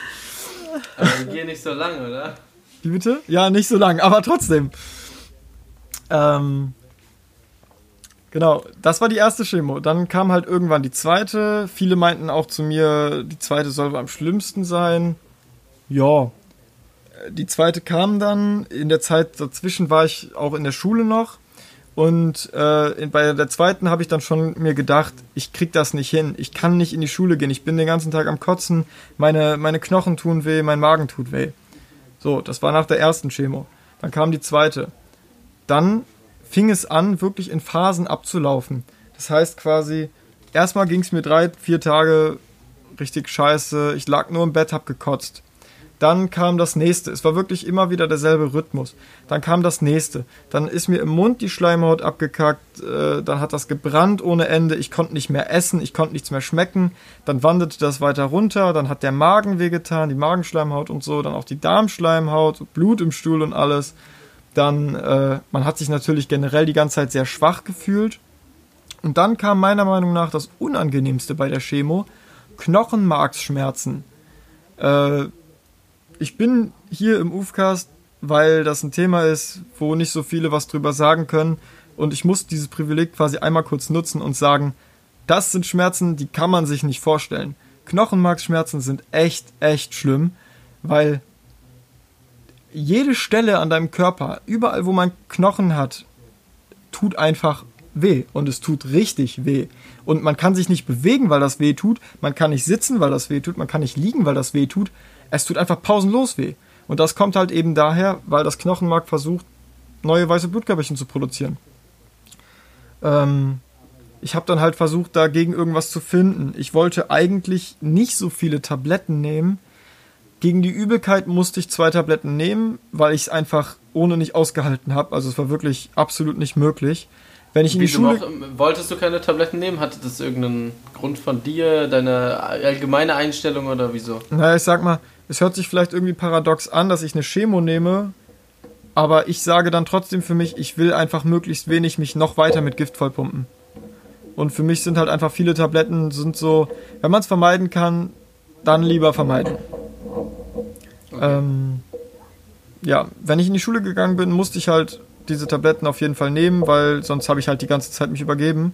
Aber die gehen nicht so lang, oder? Wie bitte? Ja, nicht so lang, aber trotzdem. Ähm, Genau, das war die erste Chemo. Dann kam halt irgendwann die zweite. Viele meinten auch zu mir, die zweite soll am schlimmsten sein. Ja. Die zweite kam dann. In der Zeit dazwischen war ich auch in der Schule noch. Und äh, bei der zweiten habe ich dann schon mir gedacht, ich krieg das nicht hin. Ich kann nicht in die Schule gehen. Ich bin den ganzen Tag am Kotzen. Meine, meine Knochen tun weh, mein Magen tut weh. So, das war nach der ersten Chemo. Dann kam die zweite. Dann fing es an, wirklich in Phasen abzulaufen. Das heißt quasi, erstmal ging es mir drei, vier Tage richtig scheiße. Ich lag nur im Bett, hab gekotzt. Dann kam das nächste. Es war wirklich immer wieder derselbe Rhythmus. Dann kam das nächste. Dann ist mir im Mund die Schleimhaut abgekackt. Äh, dann hat das gebrannt ohne Ende. Ich konnte nicht mehr essen. Ich konnte nichts mehr schmecken. Dann wanderte das weiter runter. Dann hat der Magen wehgetan, die Magenschleimhaut und so. Dann auch die Darmschleimhaut, Blut im Stuhl und alles. Dann, äh, man hat sich natürlich generell die ganze Zeit sehr schwach gefühlt. Und dann kam meiner Meinung nach das Unangenehmste bei der Chemo, Knochenmarksschmerzen. Äh, ich bin hier im UFCast, weil das ein Thema ist, wo nicht so viele was drüber sagen können. Und ich muss dieses Privileg quasi einmal kurz nutzen und sagen, das sind Schmerzen, die kann man sich nicht vorstellen. Knochenmarksschmerzen sind echt, echt schlimm, weil jede Stelle an deinem Körper, überall wo man Knochen hat, tut einfach weh und es tut richtig weh. Und man kann sich nicht bewegen, weil das weh tut, man kann nicht sitzen, weil das weh tut, man kann nicht liegen, weil das weh tut. Es tut einfach pausenlos weh. Und das kommt halt eben daher, weil das Knochenmark versucht, neue weiße Blutkörperchen zu produzieren. Ähm, ich habe dann halt versucht, dagegen irgendwas zu finden. Ich wollte eigentlich nicht so viele Tabletten nehmen, gegen die Übelkeit musste ich zwei Tabletten nehmen, weil ich es einfach ohne nicht ausgehalten habe. Also es war wirklich absolut nicht möglich. Wenn ich in die Schule. Noch, wolltest du keine Tabletten nehmen? Hatte das irgendeinen Grund von dir, deine allgemeine Einstellung oder wieso? Naja, ich sag mal, es hört sich vielleicht irgendwie paradox an, dass ich eine Chemo nehme, aber ich sage dann trotzdem für mich, ich will einfach möglichst wenig mich noch weiter mit Gift vollpumpen. Und für mich sind halt einfach viele Tabletten sind so, wenn man es vermeiden kann, dann lieber vermeiden. Ähm, ja, wenn ich in die Schule gegangen bin, musste ich halt diese Tabletten auf jeden Fall nehmen, weil sonst habe ich halt die ganze Zeit mich übergeben.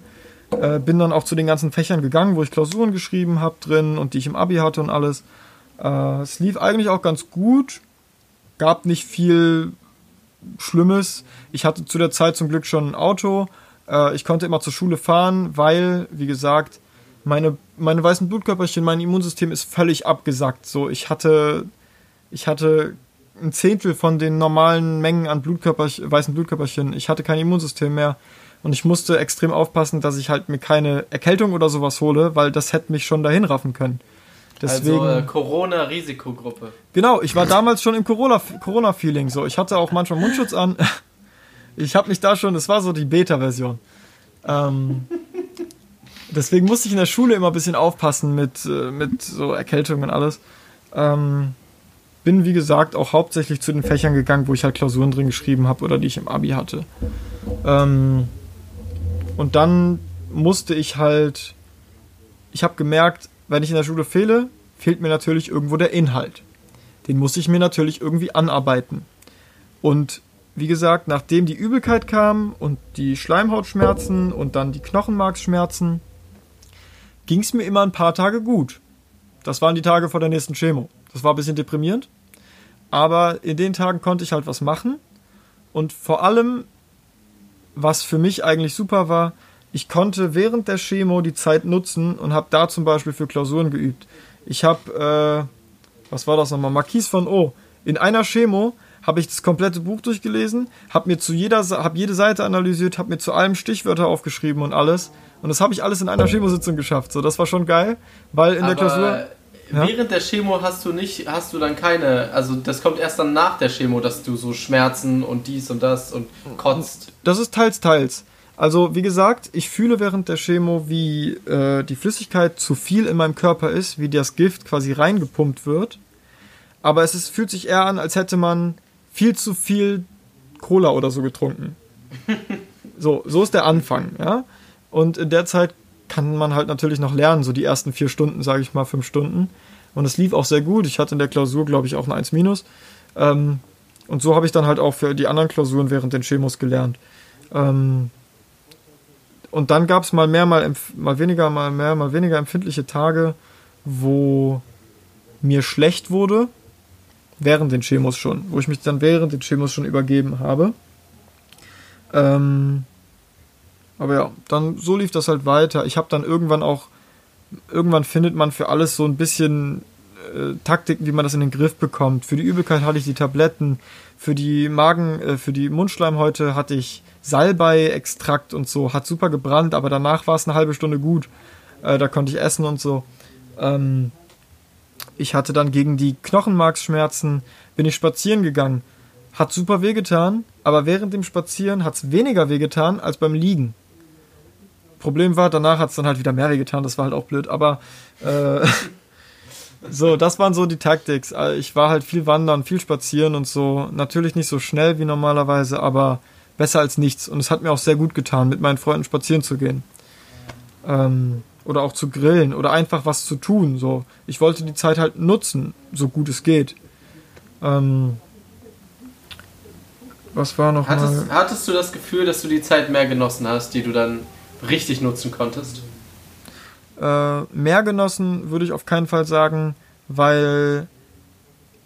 Äh, bin dann auch zu den ganzen Fächern gegangen, wo ich Klausuren geschrieben habe drin und die ich im Abi hatte und alles. Äh, es lief eigentlich auch ganz gut. Gab nicht viel Schlimmes. Ich hatte zu der Zeit zum Glück schon ein Auto. Äh, ich konnte immer zur Schule fahren, weil, wie gesagt, meine, meine weißen Blutkörperchen, mein Immunsystem ist völlig abgesackt. So, ich hatte ich hatte ein Zehntel von den normalen Mengen an Blutkörperchen, weißen Blutkörperchen. Ich hatte kein Immunsystem mehr. Und ich musste extrem aufpassen, dass ich halt mir keine Erkältung oder sowas hole, weil das hätte mich schon dahin raffen können. Deswegen, also äh, Corona-Risikogruppe. Genau, ich war damals schon im Corona-Feeling. so, ich hatte auch manchmal Mundschutz an. <laughs> Ich habe mich da schon, das war so die Beta-Version. Ähm, deswegen musste ich in der Schule immer ein bisschen aufpassen mit, äh, mit so Erkältungen und alles. Ähm, bin, wie gesagt, auch hauptsächlich zu den Fächern gegangen, wo ich halt Klausuren drin geschrieben habe oder die ich im Abi hatte. Ähm, und dann musste ich halt, ich habe gemerkt, wenn ich in der Schule fehle, fehlt mir natürlich irgendwo der Inhalt. Den muss ich mir natürlich irgendwie anarbeiten. Und wie gesagt, nachdem die Übelkeit kam und die Schleimhautschmerzen und dann die Knochenmarksschmerzen, ging es mir immer ein paar Tage gut. Das waren die Tage vor der nächsten Chemo. Das war ein bisschen deprimierend. Aber in den Tagen konnte ich halt was machen. Und vor allem, was für mich eigentlich super war, ich konnte während der Chemo die Zeit nutzen und habe da zum Beispiel für Klausuren geübt. Ich habe, äh, was war das nochmal, Marquis von O. In einer Chemo habe ich das komplette Buch durchgelesen, habe mir zu jeder, habe jede Seite analysiert, habe mir zu allem Stichwörter aufgeschrieben und alles. Und das habe ich alles in einer Chemositzung geschafft. So, das war schon geil, weil in Aber der Klausur. Ja? Während der Chemo hast du nicht, hast du dann keine, also das kommt erst dann nach der Chemo, dass du so Schmerzen und dies und das und kotzt. Das ist teils, teils. Also, wie gesagt, ich fühle während der Chemo, wie äh, die Flüssigkeit zu viel in meinem Körper ist, wie das Gift quasi reingepumpt wird. Aber es ist, fühlt sich eher an, als hätte man viel zu viel Cola oder so getrunken. <laughs> so, so ist der Anfang, ja. Und in der Zeit kann man halt natürlich noch lernen, so die ersten vier Stunden, sage ich mal, fünf Stunden. Und es lief auch sehr gut. Ich hatte in der Klausur, glaube ich, auch ein 1 minus. Ähm, und so habe ich dann halt auch für die anderen Klausuren während den Chemos gelernt. Ähm, und dann gab es mal mehr, mal, mal weniger, mal mehr, mal weniger empfindliche Tage, wo mir schlecht wurde, während den Chemos schon, wo ich mich dann während den Chemos schon übergeben habe. Ähm, aber ja, dann so lief das halt weiter. Ich habe dann irgendwann auch, irgendwann findet man für alles so ein bisschen äh, Taktiken, wie man das in den Griff bekommt. Für die Übelkeit hatte ich die Tabletten, für die Magen, äh, für die Mundschleimhäute hatte ich Salbei-Extrakt und so, hat super gebrannt, aber danach war es eine halbe Stunde gut. Äh, da konnte ich essen und so. Ähm, ich hatte dann gegen die Knochenmarksschmerzen, bin ich spazieren gegangen. Hat super wehgetan, aber während dem Spazieren hat es weniger wehgetan als beim Liegen. Problem war, danach hat es dann halt wieder mehr wehgetan, das war halt auch blöd, aber äh, <laughs> so, das waren so die Taktiks. Äh, ich war halt viel wandern, viel spazieren und so. Natürlich nicht so schnell wie normalerweise, aber besser als nichts. Und es hat mir auch sehr gut getan, mit meinen Freunden spazieren zu gehen. Ähm, oder auch zu grillen oder einfach was zu tun. So, ich wollte die Zeit halt nutzen, so gut es geht. Ähm, was war noch hattest, mal? Hattest du das Gefühl, dass du die Zeit mehr genossen hast, die du dann richtig nutzen konntest? Äh, mehr genossen würde ich auf keinen Fall sagen, weil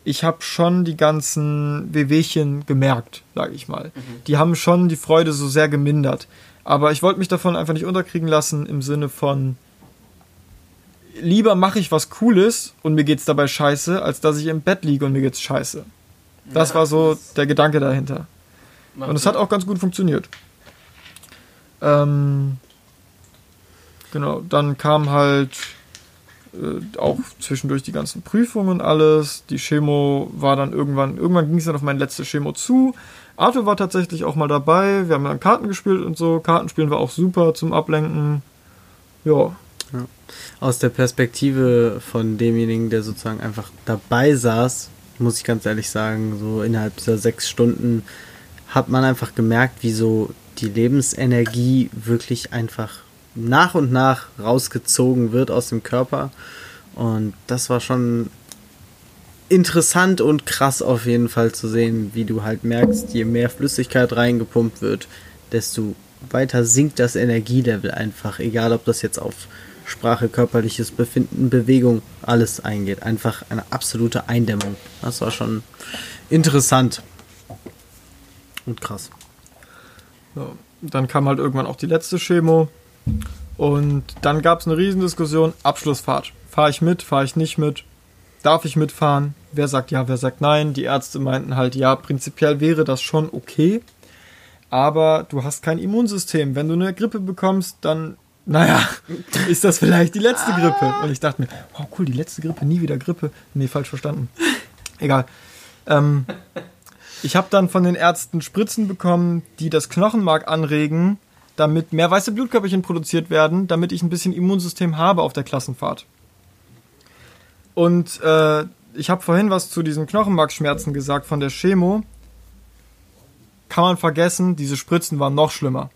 ich habe schon die ganzen Wehwehchen gemerkt, sage ich mal. Mhm. Die haben schon die Freude so sehr gemindert. Aber ich wollte mich davon einfach nicht unterkriegen lassen im Sinne von lieber mache ich was Cooles und mir geht's dabei scheiße, als dass ich im Bett liege und mir geht's scheiße. Das ja, war so das der Gedanke dahinter. Und es hat auch ganz gut funktioniert. Ähm, genau, dann kam halt äh, auch zwischendurch die ganzen Prüfungen und alles. Die Chemo war dann irgendwann, irgendwann ging es dann auf meine letzte Chemo zu. Arthur war tatsächlich auch mal dabei. Wir haben dann Karten gespielt und so. Kartenspielen war auch super zum Ablenken. Ja. ja. Aus der Perspektive von demjenigen, der sozusagen einfach dabei saß, muss ich ganz ehrlich sagen, so innerhalb dieser sechs Stunden hat man einfach gemerkt, wie so die Lebensenergie wirklich einfach nach und nach rausgezogen wird aus dem Körper. Und das war schon interessant und krass auf jeden Fall zu sehen, wie du halt merkst, je mehr Flüssigkeit reingepumpt wird, desto weiter sinkt das Energielevel einfach, egal ob das jetzt auf Sprache, körperliches Befinden, Bewegung, alles eingeht. Einfach eine absolute Eindämmung. Das war schon interessant. Und krass. Ja, dann kam halt irgendwann auch die letzte Chemo. Und dann gab es eine Riesendiskussion, Abschlussfahrt. Fahre ich mit, fahre ich nicht mit? Darf ich mitfahren? Wer sagt ja, wer sagt nein? Die Ärzte meinten halt, ja, prinzipiell wäre das schon okay. Aber du hast kein Immunsystem. Wenn du eine Grippe bekommst, dann, <laughs> naja, ist das vielleicht die letzte Grippe. Und ich dachte mir, wow, cool, die letzte Grippe, nie wieder Grippe. Nee, falsch verstanden. Egal. Ähm, ich habe dann von den Ärzten Spritzen bekommen, die das Knochenmark anregen, damit mehr weiße Blutkörperchen produziert werden, damit ich ein bisschen Immunsystem habe auf der Klassenfahrt. Und äh, ich habe vorhin was zu diesen Knochenmarkschmerzen gesagt von der Chemo. Kann man vergessen, diese Spritzen waren noch schlimmer.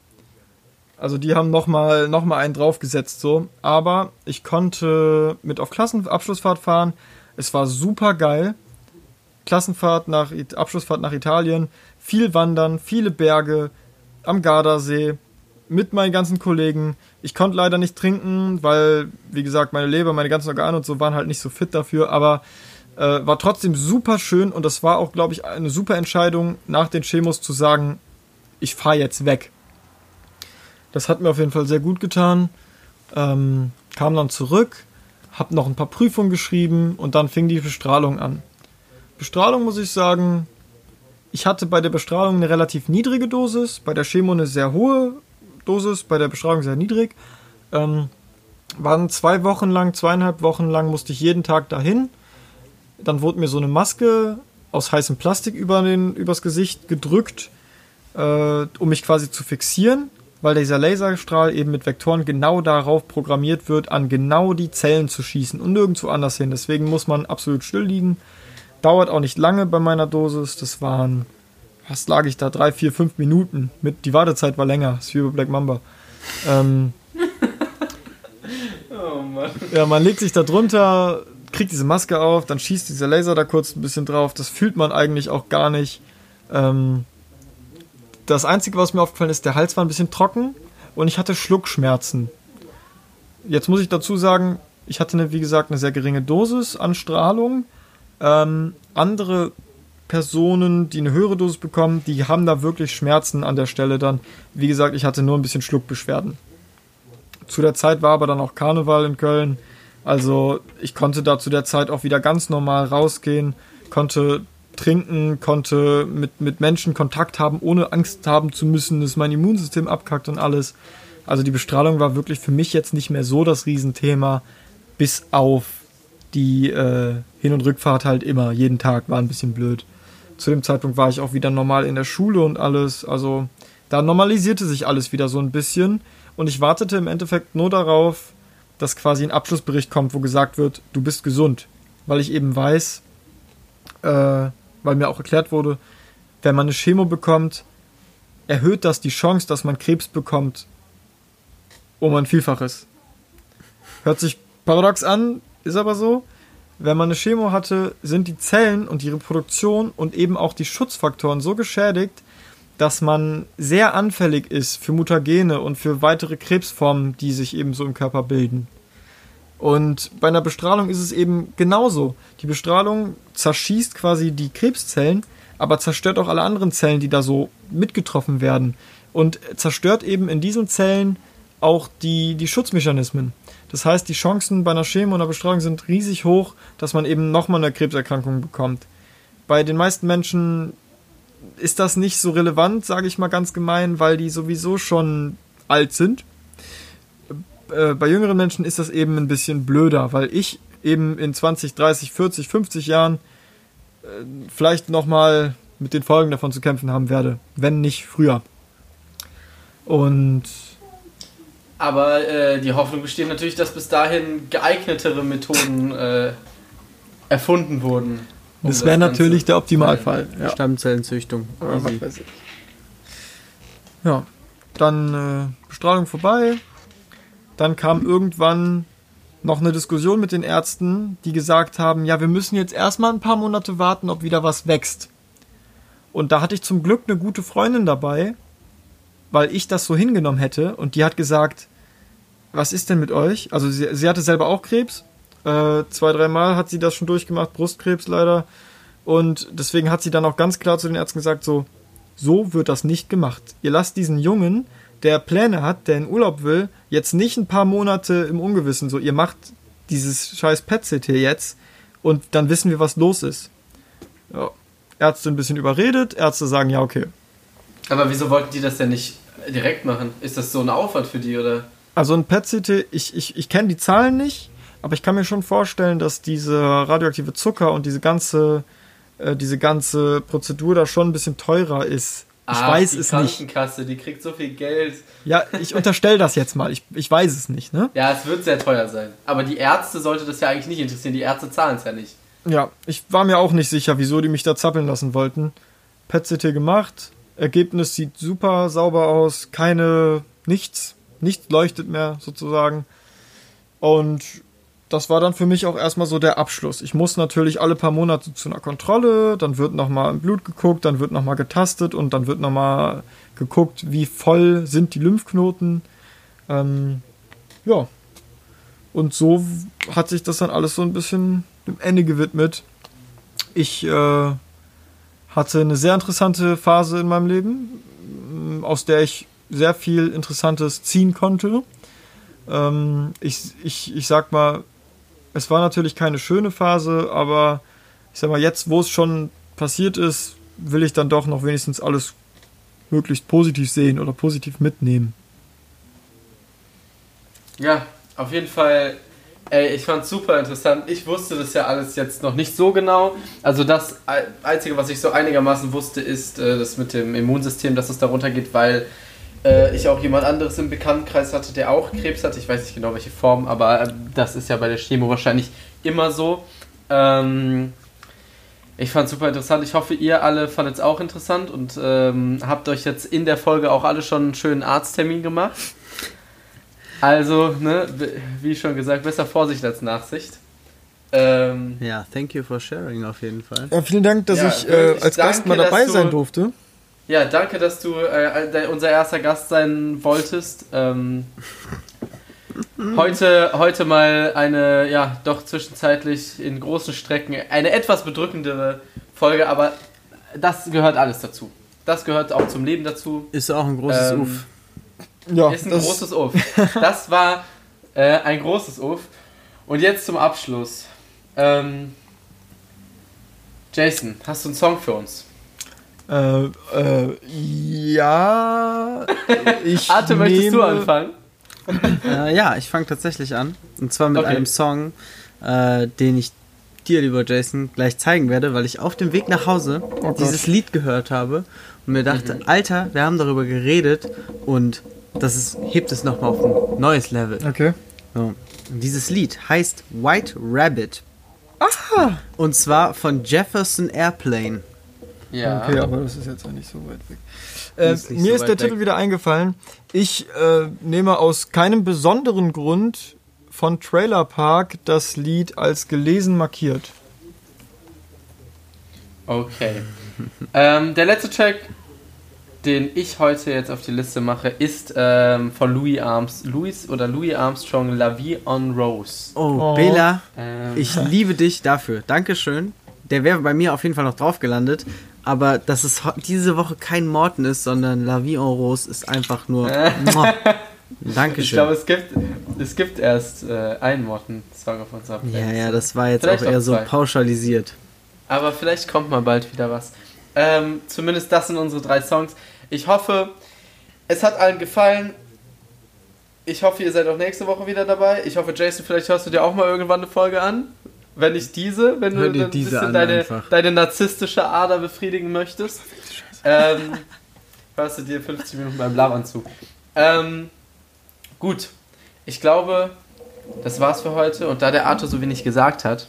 Also die haben nochmal noch mal einen draufgesetzt so. Aber ich konnte mit auf Klassenabschlussfahrt fahren. Es war super geil. Klassenfahrt nach Abschlussfahrt nach Italien, viel wandern, viele Berge am Gardasee mit meinen ganzen Kollegen. Ich konnte leider nicht trinken, weil wie gesagt, meine Leber, meine ganzen Organe und so waren halt nicht so fit dafür, aber äh, war trotzdem super schön und das war auch, glaube ich, eine super Entscheidung nach den Chemos zu sagen, ich fahre jetzt weg. Das hat mir auf jeden Fall sehr gut getan. Ähm, kam dann zurück, habe noch ein paar Prüfungen geschrieben und dann fing die Bestrahlung an. Bestrahlung muss ich sagen, ich hatte bei der Bestrahlung eine relativ niedrige Dosis, bei der Chemo eine sehr hohe Dosis, bei der Bestrahlung sehr niedrig. Ähm, waren zwei Wochen lang, zweieinhalb Wochen lang musste ich jeden Tag dahin. Dann wurde mir so eine Maske aus heißem Plastik über den, übers Gesicht gedrückt, äh, um mich quasi zu fixieren, weil dieser Laserstrahl eben mit Vektoren genau darauf programmiert wird, an genau die Zellen zu schießen und nirgendwo anders hin. Deswegen muss man absolut still liegen. Dauert auch nicht lange bei meiner Dosis. Das waren, was lag ich da, drei, vier, fünf Minuten. Mit, die Wartezeit war länger. Das ist wie bei Black Mamba. Ähm, <laughs> Oh Mann. Ja, man legt sich da drunter, kriegt diese Maske auf, dann schießt dieser Laser da kurz ein bisschen drauf. Das fühlt man eigentlich auch gar nicht. Ähm, das Einzige, was mir aufgefallen ist, der Hals war ein bisschen trocken und ich hatte Schluckschmerzen. Jetzt muss ich dazu sagen, ich hatte, eine, wie gesagt, eine sehr geringe Dosis an Strahlung. Ähm, andere Personen, die eine höhere Dosis bekommen, die haben da wirklich Schmerzen an der Stelle dann. Wie gesagt, ich hatte nur ein bisschen Schluckbeschwerden. Zu der Zeit war aber dann auch Karneval in Köln. Also ich konnte da zu der Zeit auch wieder ganz normal rausgehen, konnte trinken, konnte mit, mit Menschen Kontakt haben, ohne Angst haben zu müssen, dass mein Immunsystem abkackt und alles. Also die Bestrahlung war wirklich für mich jetzt nicht mehr so das Riesenthema, bis auf die äh, Hin- und Rückfahrt halt immer, jeden Tag war ein bisschen blöd. Zu dem Zeitpunkt war ich auch wieder normal in der Schule und alles. Also da normalisierte sich alles wieder so ein bisschen. Und ich wartete im Endeffekt nur darauf, dass quasi ein Abschlussbericht kommt, wo gesagt wird, du bist gesund. Weil ich eben weiß, äh, weil mir auch erklärt wurde, wenn man eine Chemo bekommt, erhöht das die Chance, dass man Krebs bekommt, um ein Vielfaches. Hört sich paradox an, ist aber so. Wenn man eine Chemo hatte, sind die Zellen und die Reproduktion und eben auch die Schutzfaktoren so geschädigt, dass man sehr anfällig ist für Mutagene und für weitere Krebsformen, die sich eben so im Körper bilden. Und bei einer Bestrahlung ist es eben genauso. Die Bestrahlung zerschießt quasi die Krebszellen, aber zerstört auch alle anderen Zellen, die da so mitgetroffen werden. Und zerstört eben in diesen Zellen auch die, die Schutzmechanismen. Das heißt, die Chancen bei einer Chemo und einer Bestrahlung sind riesig hoch, dass man eben nochmal eine Krebserkrankung bekommt. Bei den meisten Menschen ist das nicht so relevant, sage ich mal ganz gemein, weil die sowieso schon alt sind. Äh, bei jüngeren Menschen ist das eben ein bisschen blöder, weil ich eben in 20, 30, 40, 50 Jahren äh, vielleicht nochmal mit den Folgen davon zu kämpfen haben werde, wenn nicht früher. Und Aber äh, die Hoffnung besteht natürlich, dass bis dahin geeignetere Methoden äh, erfunden wurden. um das wäre natürlich der Optimalfall. Ja. Stammzellenzüchtung. Ja, dann äh, Bestrahlung vorbei. Dann kam irgendwann noch eine Diskussion mit den Ärzten, die gesagt haben, ja, wir müssen jetzt erstmal ein paar Monate warten, ob wieder was wächst. Und da hatte ich zum Glück eine gute Freundin dabei, weil ich das so hingenommen hätte. Und die hat gesagt, was ist denn mit euch? Also sie, sie hatte selber auch Krebs. Äh, zwei, dreimal hat sie das schon durchgemacht, Brustkrebs leider. Und deswegen hat sie dann auch ganz klar zu den Ärzten gesagt, so, so wird das nicht gemacht. Ihr lasst diesen Jungen, der Pläne hat, der in Urlaub will, jetzt nicht ein paar Monate im Ungewissen. So, ihr macht dieses scheiß PET-CT jetzt und dann wissen wir, was los ist. Ja. Ärzte ein bisschen überredet, Ärzte sagen, ja, okay. Aber wieso wollten die das denn nicht direkt machen? Ist das so ein Aufwand für die oder? Also ein PET-CT, ich, ich, ich kenne die Zahlen nicht, aber ich kann mir schon vorstellen, dass diese radioaktive Zucker und diese ganze, äh, diese ganze Prozedur da schon ein bisschen teurer ist. Ich Ah, weiß die es nicht. Krankenkasse, die kriegt so viel Geld. Ja, ich unterstelle das jetzt mal. Ich, ich weiß es nicht, ne? Ja, es wird sehr teuer sein. Aber die Ärzte sollte das ja eigentlich nicht interessieren. Die Ärzte zahlen es ja nicht. Ja, ich war mir auch nicht sicher, wieso die mich da zappeln lassen wollten. PET-CT gemacht, Ergebnis sieht super sauber aus, keine, nichts, nichts leuchtet mehr sozusagen. Und das war dann für mich auch erstmal so der Abschluss. Ich muss natürlich alle paar Monate zu einer Kontrolle, dann wird nochmal im Blut geguckt, dann wird nochmal getastet und dann wird nochmal geguckt, wie voll sind die Lymphknoten. Ähm, ja. Und so hat sich das dann alles so ein bisschen dem Ende gewidmet. Ich äh, hatte eine sehr interessante Phase in meinem Leben, m, aus der ich sehr viel Interessantes ziehen konnte. Ähm, ich, ich, ich sag mal, es war natürlich keine schöne Phase, aber ich sag mal, jetzt, wo es schon passiert ist, will ich dann doch noch wenigstens alles möglichst positiv sehen oder positiv mitnehmen. Ja, auf jeden Fall. Ey, ich fand's super interessant. Ich wusste das ja alles jetzt noch nicht so genau. Also das Einzige, was ich so einigermaßen wusste, ist äh, das mit dem Immunsystem, dass es darunter geht, weil äh, ich auch jemand anderes im Bekanntenkreis hatte, der auch Krebs hatte. Ich weiß nicht genau welche Form, aber äh, das ist ja bei der Chemo wahrscheinlich immer so. Ähm, ich fand es super interessant. Ich hoffe, ihr alle fandet es auch interessant und ähm, habt euch jetzt in der Folge auch alle schon einen schönen Arzttermin gemacht. Also, ne, wie schon gesagt, besser Vorsicht als Nachsicht. Ähm, ja, thank you for sharing auf jeden Fall. Ja, vielen Dank, dass ja, ich äh, als danke, Gast mal dabei sein durfte. Ja, danke, dass du äh, unser erster Gast sein wolltest. Ähm, Heute, heute mal eine, ja, doch zwischenzeitlich in großen Strecken eine etwas bedrückendere Folge, aber das gehört alles dazu. Das gehört auch zum Leben dazu. Ist auch ein großes ähm, Uff. Ja, ist ein großes Uff. Das war äh, ein großes Uff. Und jetzt zum Abschluss. Ähm, Jason, hast du einen Song für uns? Äh, äh, ja. <laughs> Ich Arte, möchtest du anfangen? äh, ja, ich fange tatsächlich an. Und zwar mit okay. einem Song, äh, den ich dir, lieber Jason, gleich zeigen werde, weil ich auf dem Weg nach Hause oh dieses Lied gehört habe und mir dachte, mhm. Alter, wir haben darüber geredet und das ist, hebt es nochmal auf ein neues Level. Okay. So. Dieses Lied heißt White Rabbit. Aha! Und zwar von Jefferson Airplane. Ja. Okay, aber das ist jetzt ja nicht so weit weg. Äh, ist mir so ist der weg. Titel wieder eingefallen. Ich äh, nehme aus keinem besonderen Grund von Trailer Park das Lied als gelesen markiert. Okay. Ähm, der letzte Track, den ich heute jetzt auf die Liste mache, ist ähm, von Louis Arms, Louis oder Louis Armstrong, La Vie on Rose. Oh, oh. Bela, ähm. ich liebe dich dafür. Dankeschön. Der wäre bei mir auf jeden Fall noch drauf gelandet, aber dass es diese Woche kein Morten ist, sondern La Vie en Rose ist einfach nur. <laughs> Dankeschön. Ich glaube, es gibt, es gibt erst äh, einen Morten-Song auf unserer Playlist. Ja, ja, das war jetzt vielleicht auch eher auch so pauschalisiert. Aber vielleicht kommt mal bald wieder was. Ähm, zumindest das sind unsere drei Songs. Ich hoffe, es hat allen gefallen. Ich hoffe, ihr seid auch nächste Woche wieder dabei. Ich hoffe, Jason, vielleicht hörst du dir auch mal irgendwann eine Folge an wenn nicht diese, wenn Hör du ein bisschen deine, deine narzisstische Ader befriedigen möchtest. Ähm, <laughs> hörst du dir 50 Minuten beim Labern zu. Ähm, gut, ich glaube, das war's für heute. Und da der Arthur so wenig gesagt hat,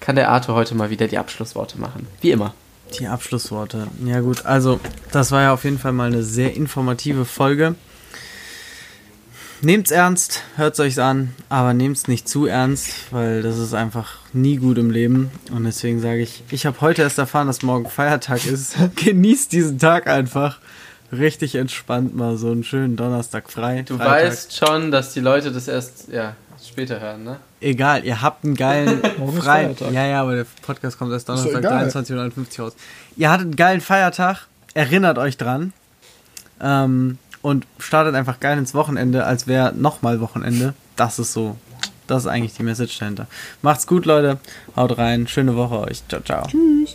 kann der Arthur heute mal wieder die Abschlussworte machen. Wie immer. Die Abschlussworte. Ja gut, also das war ja auf jeden Fall mal eine sehr informative Folge nehmt's ernst, hört's euch an, aber nehmt's nicht zu ernst, weil das ist einfach nie gut im Leben. Und deswegen sage ich, ich habe heute erst erfahren, dass morgen Feiertag ist. <laughs> Genießt diesen Tag einfach. Richtig entspannt mal so einen schönen Donnerstag frei. Du Freitag. weißt schon, dass die Leute das erst ja, später hören, ne? Egal, ihr habt einen geilen <laughs> freien. Ja, ja, aber der Podcast kommt erst Donnerstag 23.59 Uhr raus. Ihr hattet einen geilen Feiertag, erinnert euch dran. Ähm, und startet einfach geil ins Wochenende, als wäre nochmal Wochenende. Das ist so. Das ist eigentlich die Message dahinter. Macht's gut, Leute. Haut rein. Schöne Woche euch. Ciao, ciao. Tschüss.